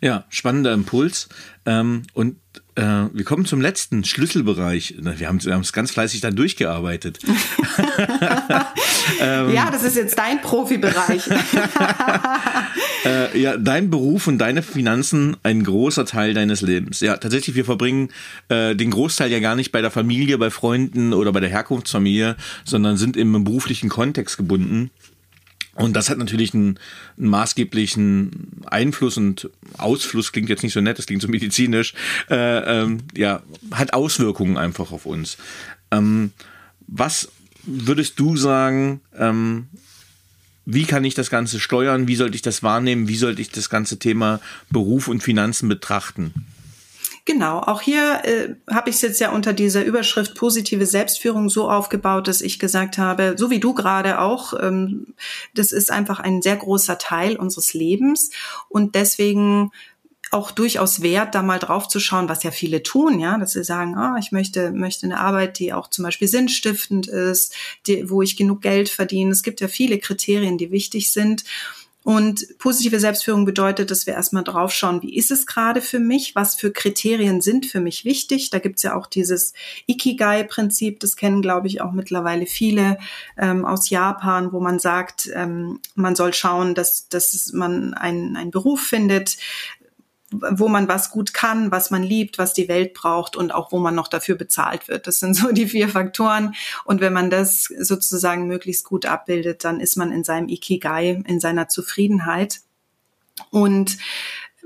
Ja, spannender Impuls. Ähm, und äh, wir kommen zum letzten Schlüsselbereich. Wir haben, es ganz fleißig dann durchgearbeitet. ähm, ja, das ist jetzt dein Profibereich. äh, ja, dein Beruf und deine Finanzen ein großer Teil deines Lebens. Ja, tatsächlich, wir verbringen äh, den Großteil ja gar nicht bei der Familie, bei Freunden oder bei der Herkunftsfamilie, sondern sind im beruflichen Kontext gebunden. Und das hat natürlich einen, einen, maßgeblichen Einfluss und Ausfluss klingt jetzt nicht so nett, das klingt so medizinisch, äh, ähm, ja, hat Auswirkungen einfach auf uns. Ähm, was würdest du sagen, ähm, wie kann ich das Ganze steuern? Wie sollte ich das wahrnehmen? Wie sollte ich das ganze Thema Beruf und Finanzen betrachten? Genau, auch hier äh, habe ich es jetzt ja unter dieser Überschrift positive Selbstführung so aufgebaut, dass ich gesagt habe, so wie du gerade auch, ähm, das ist einfach ein sehr großer Teil unseres Lebens und deswegen auch durchaus wert, da mal drauf zu schauen, was ja viele tun, ja, dass sie sagen, ah, ich möchte, möchte eine Arbeit, die auch zum Beispiel sinnstiftend ist, die, wo ich genug Geld verdiene. Es gibt ja viele Kriterien, die wichtig sind. Und positive Selbstführung bedeutet, dass wir erstmal draufschauen, wie ist es gerade für mich, was für Kriterien sind für mich wichtig. Da gibt's ja auch dieses Ikigai-Prinzip, das kennen, glaube ich, auch mittlerweile viele ähm, aus Japan, wo man sagt, ähm, man soll schauen, dass, dass man einen, einen Beruf findet, wo man was gut kann, was man liebt, was die Welt braucht und auch wo man noch dafür bezahlt wird. Das sind so die vier Faktoren. Und wenn man das sozusagen möglichst gut abbildet, dann ist man in seinem Ikigai, in seiner Zufriedenheit. Und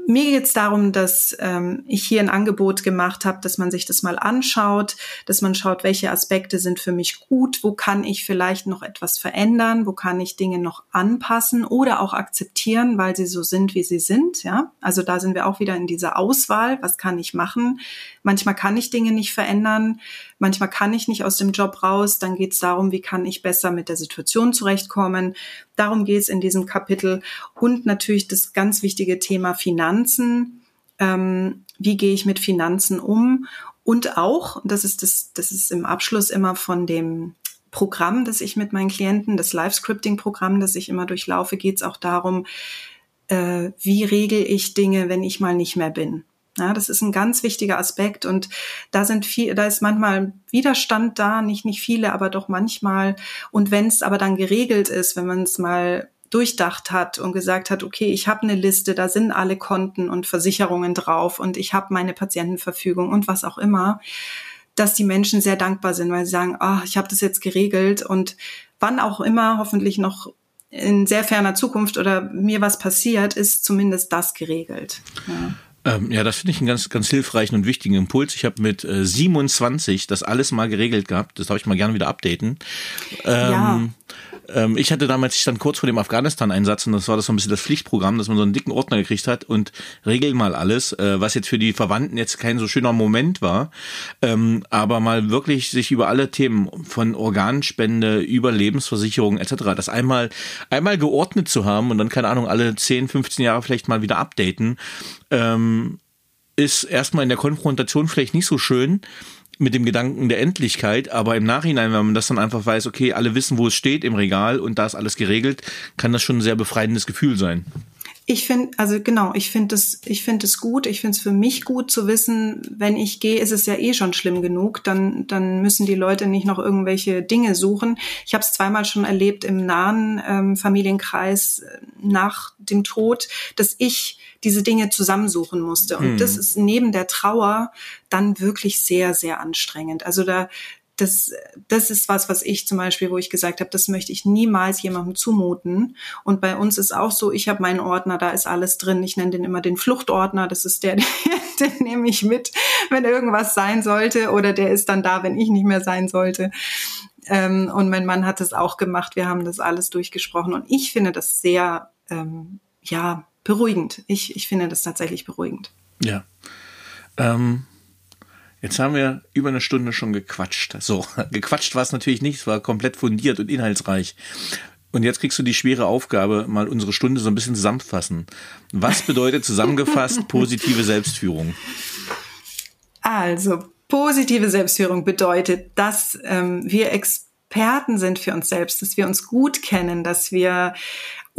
mir geht es darum, dass ähm, ich hier ein Angebot gemacht habe, dass man sich das mal anschaut, dass man schaut, welche Aspekte sind für mich gut, wo kann ich vielleicht noch etwas verändern, wo kann ich Dinge noch anpassen oder auch akzeptieren, weil sie so sind, wie sie sind. Ja, also da sind wir auch wieder in dieser Auswahl. Was kann ich machen? Manchmal kann ich Dinge nicht verändern, manchmal kann ich nicht aus dem Job raus. Dann geht es darum, wie kann ich besser mit der Situation zurechtkommen. Darum geht es in diesem Kapitel und natürlich das ganz wichtige Thema Finanzen. Ähm, wie gehe ich mit Finanzen um? Und auch, das ist das, das ist im Abschluss immer von dem Programm, das ich mit meinen Klienten, das Live-Scripting-Programm, das ich immer durchlaufe, geht es auch darum, äh, wie regel ich Dinge, wenn ich mal nicht mehr bin. Ja, das ist ein ganz wichtiger Aspekt und da sind viel, da ist manchmal Widerstand da, nicht nicht viele, aber doch manchmal. Und wenn es aber dann geregelt ist, wenn man es mal durchdacht hat und gesagt hat, okay, ich habe eine Liste, da sind alle Konten und Versicherungen drauf und ich habe meine Patientenverfügung und was auch immer, dass die Menschen sehr dankbar sind, weil sie sagen, ah, oh, ich habe das jetzt geregelt und wann auch immer, hoffentlich noch in sehr ferner Zukunft oder mir was passiert, ist zumindest das geregelt. Ja. Ähm, ja, das finde ich einen ganz, ganz hilfreichen und wichtigen Impuls. Ich habe mit äh, 27 das alles mal geregelt gehabt. Das darf ich mal gerne wieder updaten. Ähm, ja. Ähm, ich hatte damals, ich stand kurz vor dem Afghanistan-Einsatz und das war das so ein bisschen das Pflichtprogramm, dass man so einen dicken Ordner gekriegt hat und regel mal alles, äh, was jetzt für die Verwandten jetzt kein so schöner Moment war, ähm, aber mal wirklich sich über alle Themen von Organspende, über Lebensversicherung etc., das einmal, einmal geordnet zu haben und dann, keine Ahnung, alle 10, 15 Jahre vielleicht mal wieder updaten, ähm, ist erstmal in der Konfrontation vielleicht nicht so schön mit dem Gedanken der Endlichkeit, aber im Nachhinein, wenn man das dann einfach weiß, okay, alle wissen, wo es steht im Regal und da ist alles geregelt, kann das schon ein sehr befreiendes Gefühl sein. Ich finde, also genau, ich finde es, ich finde es gut. Ich finde es für mich gut zu wissen, wenn ich gehe, ist es ja eh schon schlimm genug. Dann, dann müssen die Leute nicht noch irgendwelche Dinge suchen. Ich habe es zweimal schon erlebt im nahen ähm, Familienkreis äh, nach dem Tod, dass ich diese Dinge zusammensuchen musste. Und mhm. das ist neben der Trauer dann wirklich sehr, sehr anstrengend. Also da, das, das ist was, was ich zum Beispiel, wo ich gesagt habe, das möchte ich niemals jemandem zumuten. Und bei uns ist auch so, ich habe meinen Ordner, da ist alles drin. Ich nenne den immer den Fluchtordner. Das ist der, den, den nehme ich mit, wenn irgendwas sein sollte. Oder der ist dann da, wenn ich nicht mehr sein sollte. Ähm, und mein Mann hat es auch gemacht. Wir haben das alles durchgesprochen. Und ich finde das sehr, ähm, ja, beruhigend. Ich, ich finde das tatsächlich beruhigend. Ja. Ähm Jetzt haben wir über eine Stunde schon gequatscht. So, gequatscht war es natürlich nicht, es war komplett fundiert und inhaltsreich. Und jetzt kriegst du die schwere Aufgabe, mal unsere Stunde so ein bisschen zusammenfassen. Was bedeutet zusammengefasst positive Selbstführung? Also, positive Selbstführung bedeutet, dass ähm, wir Experten sind für uns selbst, dass wir uns gut kennen, dass wir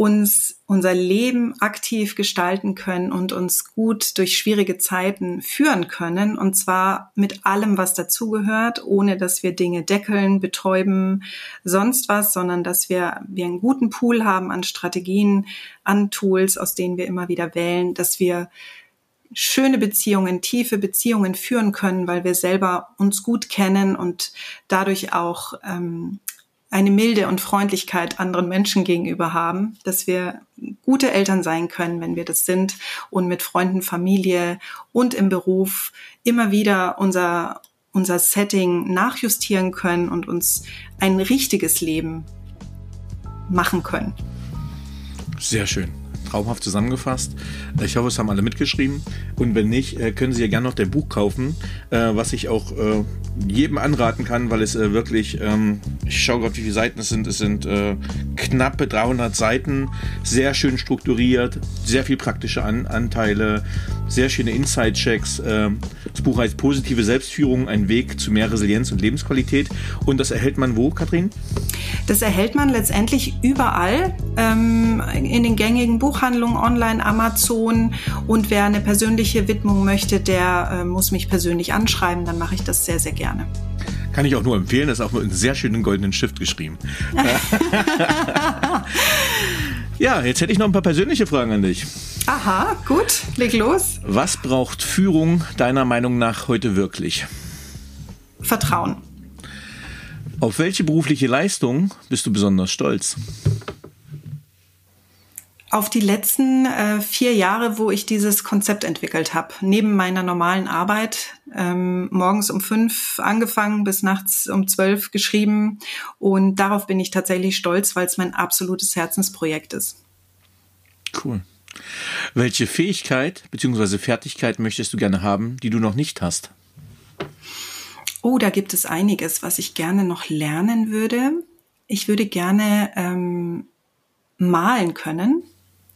uns unser Leben aktiv gestalten können und uns gut durch schwierige Zeiten führen können. Und zwar mit allem, was dazugehört, ohne dass wir Dinge deckeln, betäuben, sonst was, sondern dass wir, wir einen guten Pool haben an Strategien, an Tools, aus denen wir immer wieder wählen, dass wir schöne Beziehungen, tiefe Beziehungen führen können, weil wir selber uns gut kennen und dadurch auch ähm, eine Milde und Freundlichkeit anderen Menschen gegenüber haben, dass wir gute Eltern sein können, wenn wir das sind und mit Freunden, Familie und im Beruf immer wieder unser, unser Setting nachjustieren können und uns ein richtiges Leben machen können. Sehr schön traumhaft zusammengefasst. Ich hoffe, es haben alle mitgeschrieben. Und wenn nicht, äh, können Sie ja gerne noch dein Buch kaufen, äh, was ich auch äh, jedem anraten kann, weil es wirklich, ähm, ich schaue gerade, wie viele Seiten es sind. Es sind knappe 300 Seiten, sehr schön strukturiert, sehr viel praktische Anteile, sehr schöne Inside-Checks. das Buch heißt Positive Selbstführung, ein Weg zu mehr Resilienz und Lebensqualität. Und das erhält man wo, Katrin? Das erhält man letztendlich überall ähm, in den gängigen Buch Buchhandlung online, Amazon. Und wer eine persönliche Widmung möchte, der äh, muss mich persönlich anschreiben. Dann mache ich das sehr, sehr gerne. Kann ich auch nur empfehlen. Das ist auch mit einem sehr schönen goldenen Stift geschrieben. ja, jetzt hätte ich noch ein paar persönliche Fragen an dich. Aha, gut, leg los. Was braucht Führung deiner Meinung nach heute wirklich? Vertrauen. Auf welche berufliche Leistung bist du besonders stolz? Auf die letzten äh, vier Jahre, wo ich dieses Konzept entwickelt habe. Neben meiner normalen Arbeit, ähm, morgens um fünf angefangen, bis nachts um zwölf geschrieben. Und darauf bin ich tatsächlich stolz, weil es mein absolutes Herzensprojekt ist. Cool. Welche Fähigkeit bzw. Fertigkeit möchtest du gerne haben, die du noch nicht hast? Oh, da gibt es einiges, was ich gerne noch lernen würde. Ich würde gerne ähm, malen können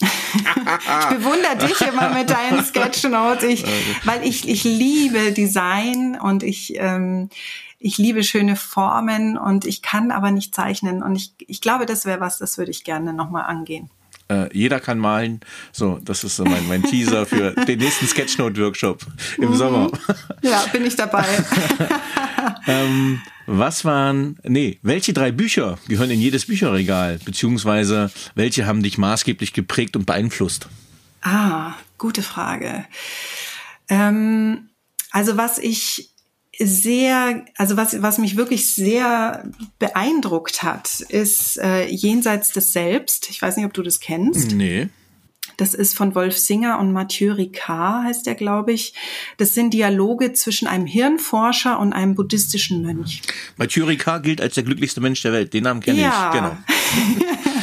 ich bewundere dich immer mit deinen Sketchnotes, ich, weil ich, ich liebe Design und ich, ähm, ich liebe schöne Formen und ich kann aber nicht zeichnen. Und ich, ich glaube, das wäre was, das würde ich gerne nochmal angehen. Äh, jeder kann malen. So, das ist so mein, mein Teaser für den nächsten Sketchnote-Workshop im mhm. Sommer. Ja, bin ich dabei. ähm, was waren, nee, welche drei Bücher gehören in jedes Bücherregal? Beziehungsweise welche haben dich maßgeblich geprägt und beeinflusst? Ah, gute Frage. Ähm, also was ich sehr, also was, was mich wirklich sehr beeindruckt hat, ist äh, Jenseits des Selbst. Ich weiß nicht, ob du das kennst. Nee. Das ist von Wolf Singer und Mathieu Ricard, heißt der, glaube ich. Das sind Dialoge zwischen einem Hirnforscher und einem buddhistischen Mönch. Mathieu Ricard gilt als der glücklichste Mensch der Welt. Den Namen kenne ja. ich, genau.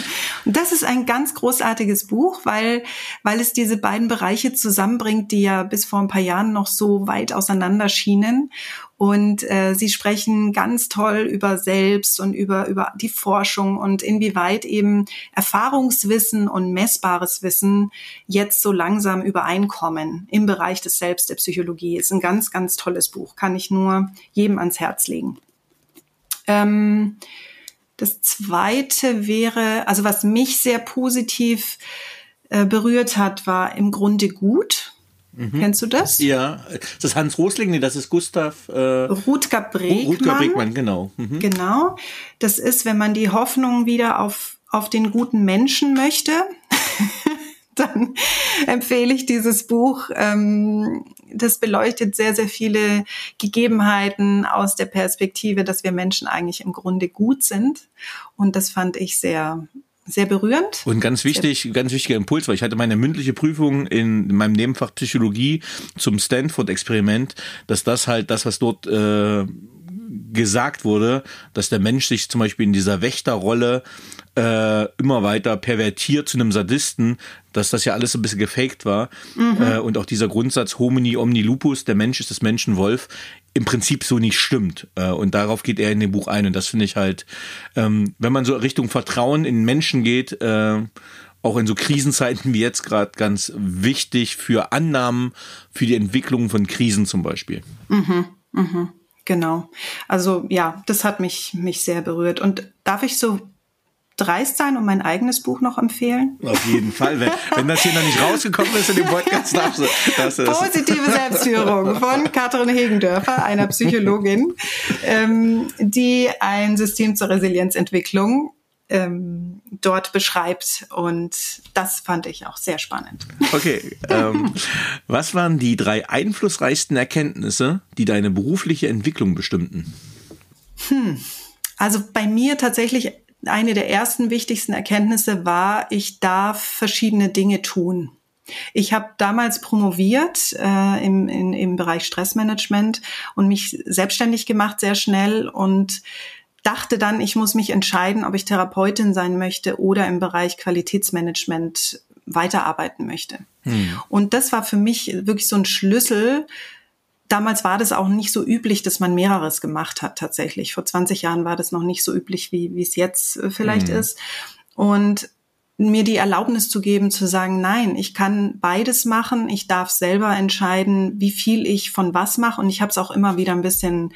Das ist ein ganz großartiges Buch, weil, weil es diese beiden Bereiche zusammenbringt, die ja bis vor ein paar Jahren noch so weit auseinander schienen. Und äh, sie sprechen ganz toll über selbst und über, über die Forschung und inwieweit eben Erfahrungswissen und messbares Wissen jetzt so langsam übereinkommen im Bereich des Selbst der Psychologie. Ist ein ganz, ganz tolles Buch. Kann ich nur jedem ans Herz legen. Ähm, das zweite wäre, also was mich sehr positiv äh, berührt hat, war im Grunde gut. Mhm. Kennst du das? Ja, das ist Hans Rosling, nee, das ist Gustav äh, Rutger Bregmann. Rutger Bregmann, genau. Mhm. Genau. Das ist, wenn man die Hoffnung wieder auf, auf den guten Menschen möchte, dann empfehle ich dieses Buch. Ähm, das beleuchtet sehr, sehr viele Gegebenheiten aus der Perspektive, dass wir Menschen eigentlich im Grunde gut sind. Und das fand ich sehr, sehr berührend. Und ganz wichtig, sehr ganz wichtiger Impuls, weil ich hatte meine mündliche Prüfung in, meinem Nebenfach Psychologie zum Stanford-Experiment, dass das halt das, was dort äh, gesagt wurde, dass der Mensch sich zum Beispiel in dieser Wächterrolle äh, immer weiter pervertiert zu einem Sadisten, dass das ja alles ein bisschen gefaked war. Mhm. Äh, und auch dieser Grundsatz Homini omni lupus, der Mensch ist das Menschenwolf, im Prinzip so nicht stimmt. Äh, und darauf geht er in dem Buch ein. Und das finde ich halt, ähm, wenn man so Richtung Vertrauen in Menschen geht, äh, auch in so Krisenzeiten wie jetzt gerade ganz wichtig für Annahmen, für die Entwicklung von Krisen zum Beispiel. Mhm, mhm, genau. Also ja, das hat mich, mich sehr berührt. Und darf ich so dreist sein und mein eigenes Buch noch empfehlen? Auf jeden Fall. Wenn, wenn das hier noch nicht rausgekommen ist in dem Podcast, darfst du, das. Positive Selbstführung von Katrin Hegendörfer, einer Psychologin, ähm, die ein System zur Resilienzentwicklung ähm, dort beschreibt. Und das fand ich auch sehr spannend. Okay. Ähm, was waren die drei einflussreichsten Erkenntnisse, die deine berufliche Entwicklung bestimmten? Hm. Also bei mir tatsächlich eine der ersten wichtigsten Erkenntnisse war, ich darf verschiedene Dinge tun. Ich habe damals promoviert äh, im, in, im Bereich Stressmanagement und mich selbstständig gemacht sehr schnell und dachte dann, ich muss mich entscheiden, ob ich Therapeutin sein möchte oder im Bereich Qualitätsmanagement weiterarbeiten möchte. Hm. Und das war für mich wirklich so ein Schlüssel, Damals war das auch nicht so üblich, dass man mehreres gemacht hat tatsächlich. Vor 20 Jahren war das noch nicht so üblich, wie, wie es jetzt äh, vielleicht mhm. ist. Und mir die Erlaubnis zu geben, zu sagen, nein, ich kann beides machen, ich darf selber entscheiden, wie viel ich von was mache. Und ich habe es auch immer wieder ein bisschen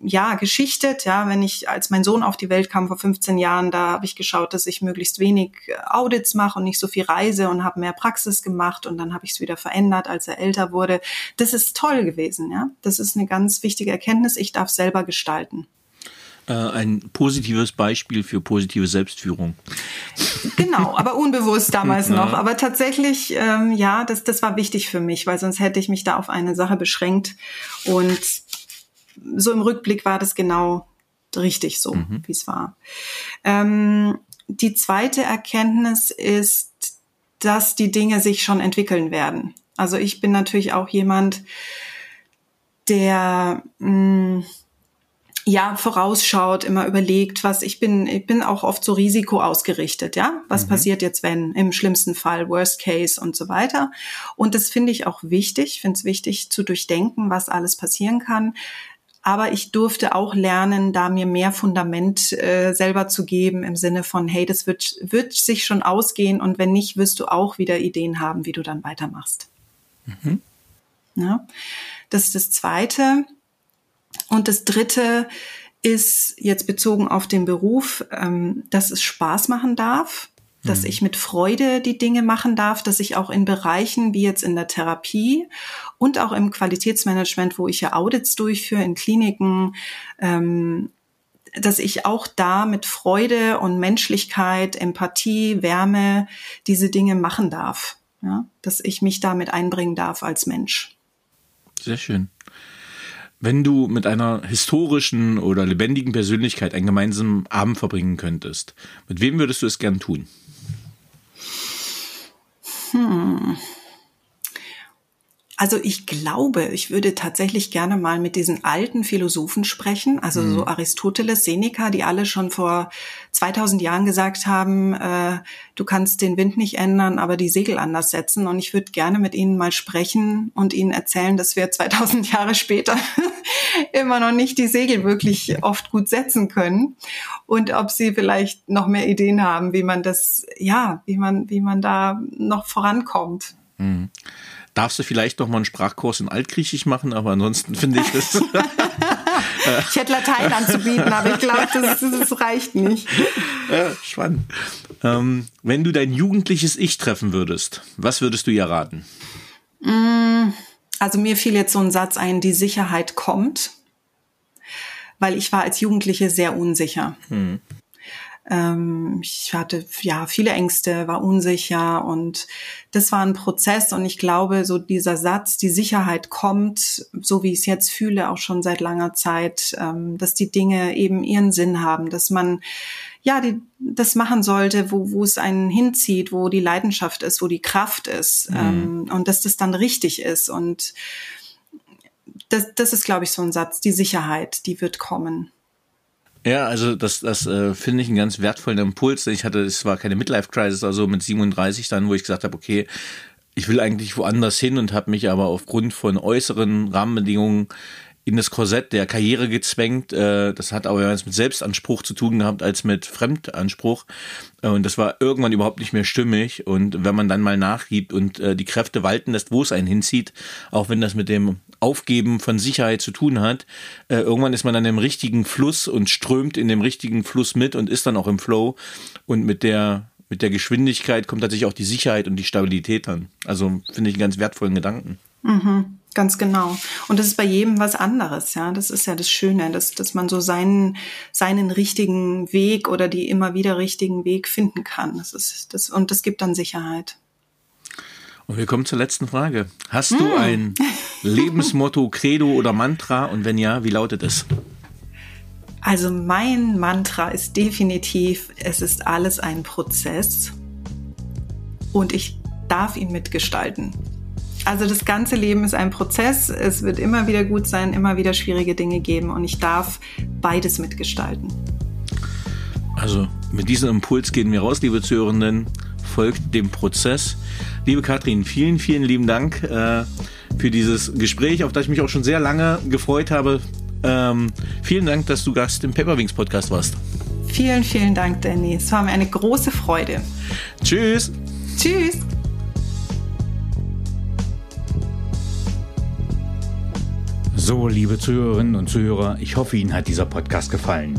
ja, geschichtet. Ja, wenn ich, als mein Sohn auf die Welt kam vor 15 Jahren, da habe ich geschaut, dass ich möglichst wenig äh, Audits mache und nicht so viel reise und habe mehr Praxis gemacht und dann habe ich es wieder verändert, als er älter wurde. Das ist toll gewesen, ja. Das ist eine ganz wichtige Erkenntnis. Ich darf selber gestalten äh, ein positives Beispiel für positive Selbstführung. Genau, aber unbewusst damals noch. Aber tatsächlich, ähm, ja, das, das war wichtig für mich, weil sonst hätte ich mich da auf eine Sache beschränkt. Und so im Rückblick war das genau richtig so, mhm. wie es war. Ähm, die zweite Erkenntnis ist, dass die Dinge sich schon entwickeln werden. Also ich bin natürlich auch jemand, der mh, mm, ja vorausschaut, immer überlegt, was ich bin. Ich bin auch oft so Risiko ausgerichtet, ja. Was mhm. passiert jetzt, wenn im schlimmsten Fall Worst Case und so weiter. Und das finde ich auch wichtig. Ich finde es wichtig zu durchdenken, was alles passieren kann. Aber ich durfte auch lernen, da mir mehr Fundament äh, selber zu geben im Sinne von, hey, das wird, wird sich schon ausgehen und wenn nicht, wirst du auch wieder Ideen haben, wie du dann weitermachst. Mhm. Ja, das ist das Zweite. Und das Dritte ist jetzt bezogen auf den Beruf, ähm, dass es Spaß machen darf dass mhm. ich mit Freude die Dinge machen darf, dass ich auch in Bereichen wie jetzt in der Therapie und auch im Qualitätsmanagement, wo ich ja Audits durchführe in Kliniken, ähm, dass ich auch da mit Freude und Menschlichkeit, Empathie, Wärme diese Dinge machen darf. Ja? Dass ich mich damit einbringen darf als Mensch. Sehr schön. Wenn du mit einer historischen oder lebendigen Persönlichkeit einen gemeinsamen Abend verbringen könntest, mit wem würdest du es gern tun? Hm. Also ich glaube, ich würde tatsächlich gerne mal mit diesen alten Philosophen sprechen, also mhm. so Aristoteles, Seneca, die alle schon vor 2000 Jahren gesagt haben, äh, du kannst den Wind nicht ändern, aber die Segel anders setzen. Und ich würde gerne mit ihnen mal sprechen und ihnen erzählen, dass wir 2000 Jahre später immer noch nicht die Segel wirklich oft gut setzen können und ob sie vielleicht noch mehr Ideen haben, wie man das, ja, wie man, wie man da noch vorankommt. Mhm darfst du vielleicht noch mal einen Sprachkurs in Altgriechisch machen, aber ansonsten finde ich das. ich hätte Latein anzubieten, aber ich glaube, das, das, reicht nicht. Ja, spannend. Ähm, wenn du dein jugendliches Ich treffen würdest, was würdest du ihr raten? Mm, also mir fiel jetzt so ein Satz ein, die Sicherheit kommt, weil ich war als Jugendliche sehr unsicher. Hm. Ähm, ich hatte ja viele Ängste, war unsicher und das war ein Prozess und ich glaube, so dieser Satz, die Sicherheit kommt, so wie ich es jetzt fühle, auch schon seit langer Zeit, ähm, dass die Dinge eben ihren Sinn haben, dass man ja, die, das machen sollte, wo, wo es einen hinzieht, wo die Leidenschaft ist, wo die Kraft ist mhm. ähm, und dass das dann richtig ist und das, das ist, glaube ich, so ein Satz, die Sicherheit, die wird kommen. Ja, also das, das äh, finde ich einen ganz wertvollen Impuls. Ich hatte, es war keine Midlife-Crisis, also mit 37 dann, wo ich gesagt habe, okay, ich will eigentlich woanders hin und habe mich aber aufgrund von äußeren Rahmenbedingungen in das Korsett der Karriere gezwängt. Äh, das hat aber mehr mit Selbstanspruch zu tun gehabt als mit Fremdanspruch. Äh, und das war irgendwann überhaupt nicht mehr stimmig. Und wenn man dann mal nachgibt und äh, die Kräfte walten lässt, wo es einen hinzieht, auch wenn das mit dem Aufgeben von Sicherheit zu tun hat, irgendwann ist man dann im richtigen Fluss und strömt in dem richtigen Fluss mit und ist dann auch im Flow. Und mit der mit der Geschwindigkeit kommt tatsächlich auch die Sicherheit und die Stabilität dann. Also finde ich einen ganz wertvollen Gedanken. Mhm. Ganz genau. Und das ist bei jedem was anderes, ja. Das ist ja das Schöne, dass, dass man so seinen, seinen richtigen Weg oder die immer wieder richtigen Weg finden kann. Das ist das, und das gibt dann Sicherheit. Und wir kommen zur letzten Frage. Hast hm. du ein Lebensmotto, Credo oder Mantra? Und wenn ja, wie lautet es? Also mein Mantra ist definitiv, es ist alles ein Prozess und ich darf ihn mitgestalten. Also das ganze Leben ist ein Prozess. Es wird immer wieder gut sein, immer wieder schwierige Dinge geben und ich darf beides mitgestalten. Also mit diesem Impuls gehen wir raus, liebe Zuhörenden. Folgt dem Prozess. Liebe Katrin, vielen, vielen lieben Dank äh, für dieses Gespräch, auf das ich mich auch schon sehr lange gefreut habe. Ähm, vielen Dank, dass du Gast im Paperwings Podcast warst. Vielen, vielen Dank, Danny. Es war mir eine große Freude. Tschüss. Tschüss. So, liebe Zuhörerinnen und Zuhörer, ich hoffe, Ihnen hat dieser Podcast gefallen.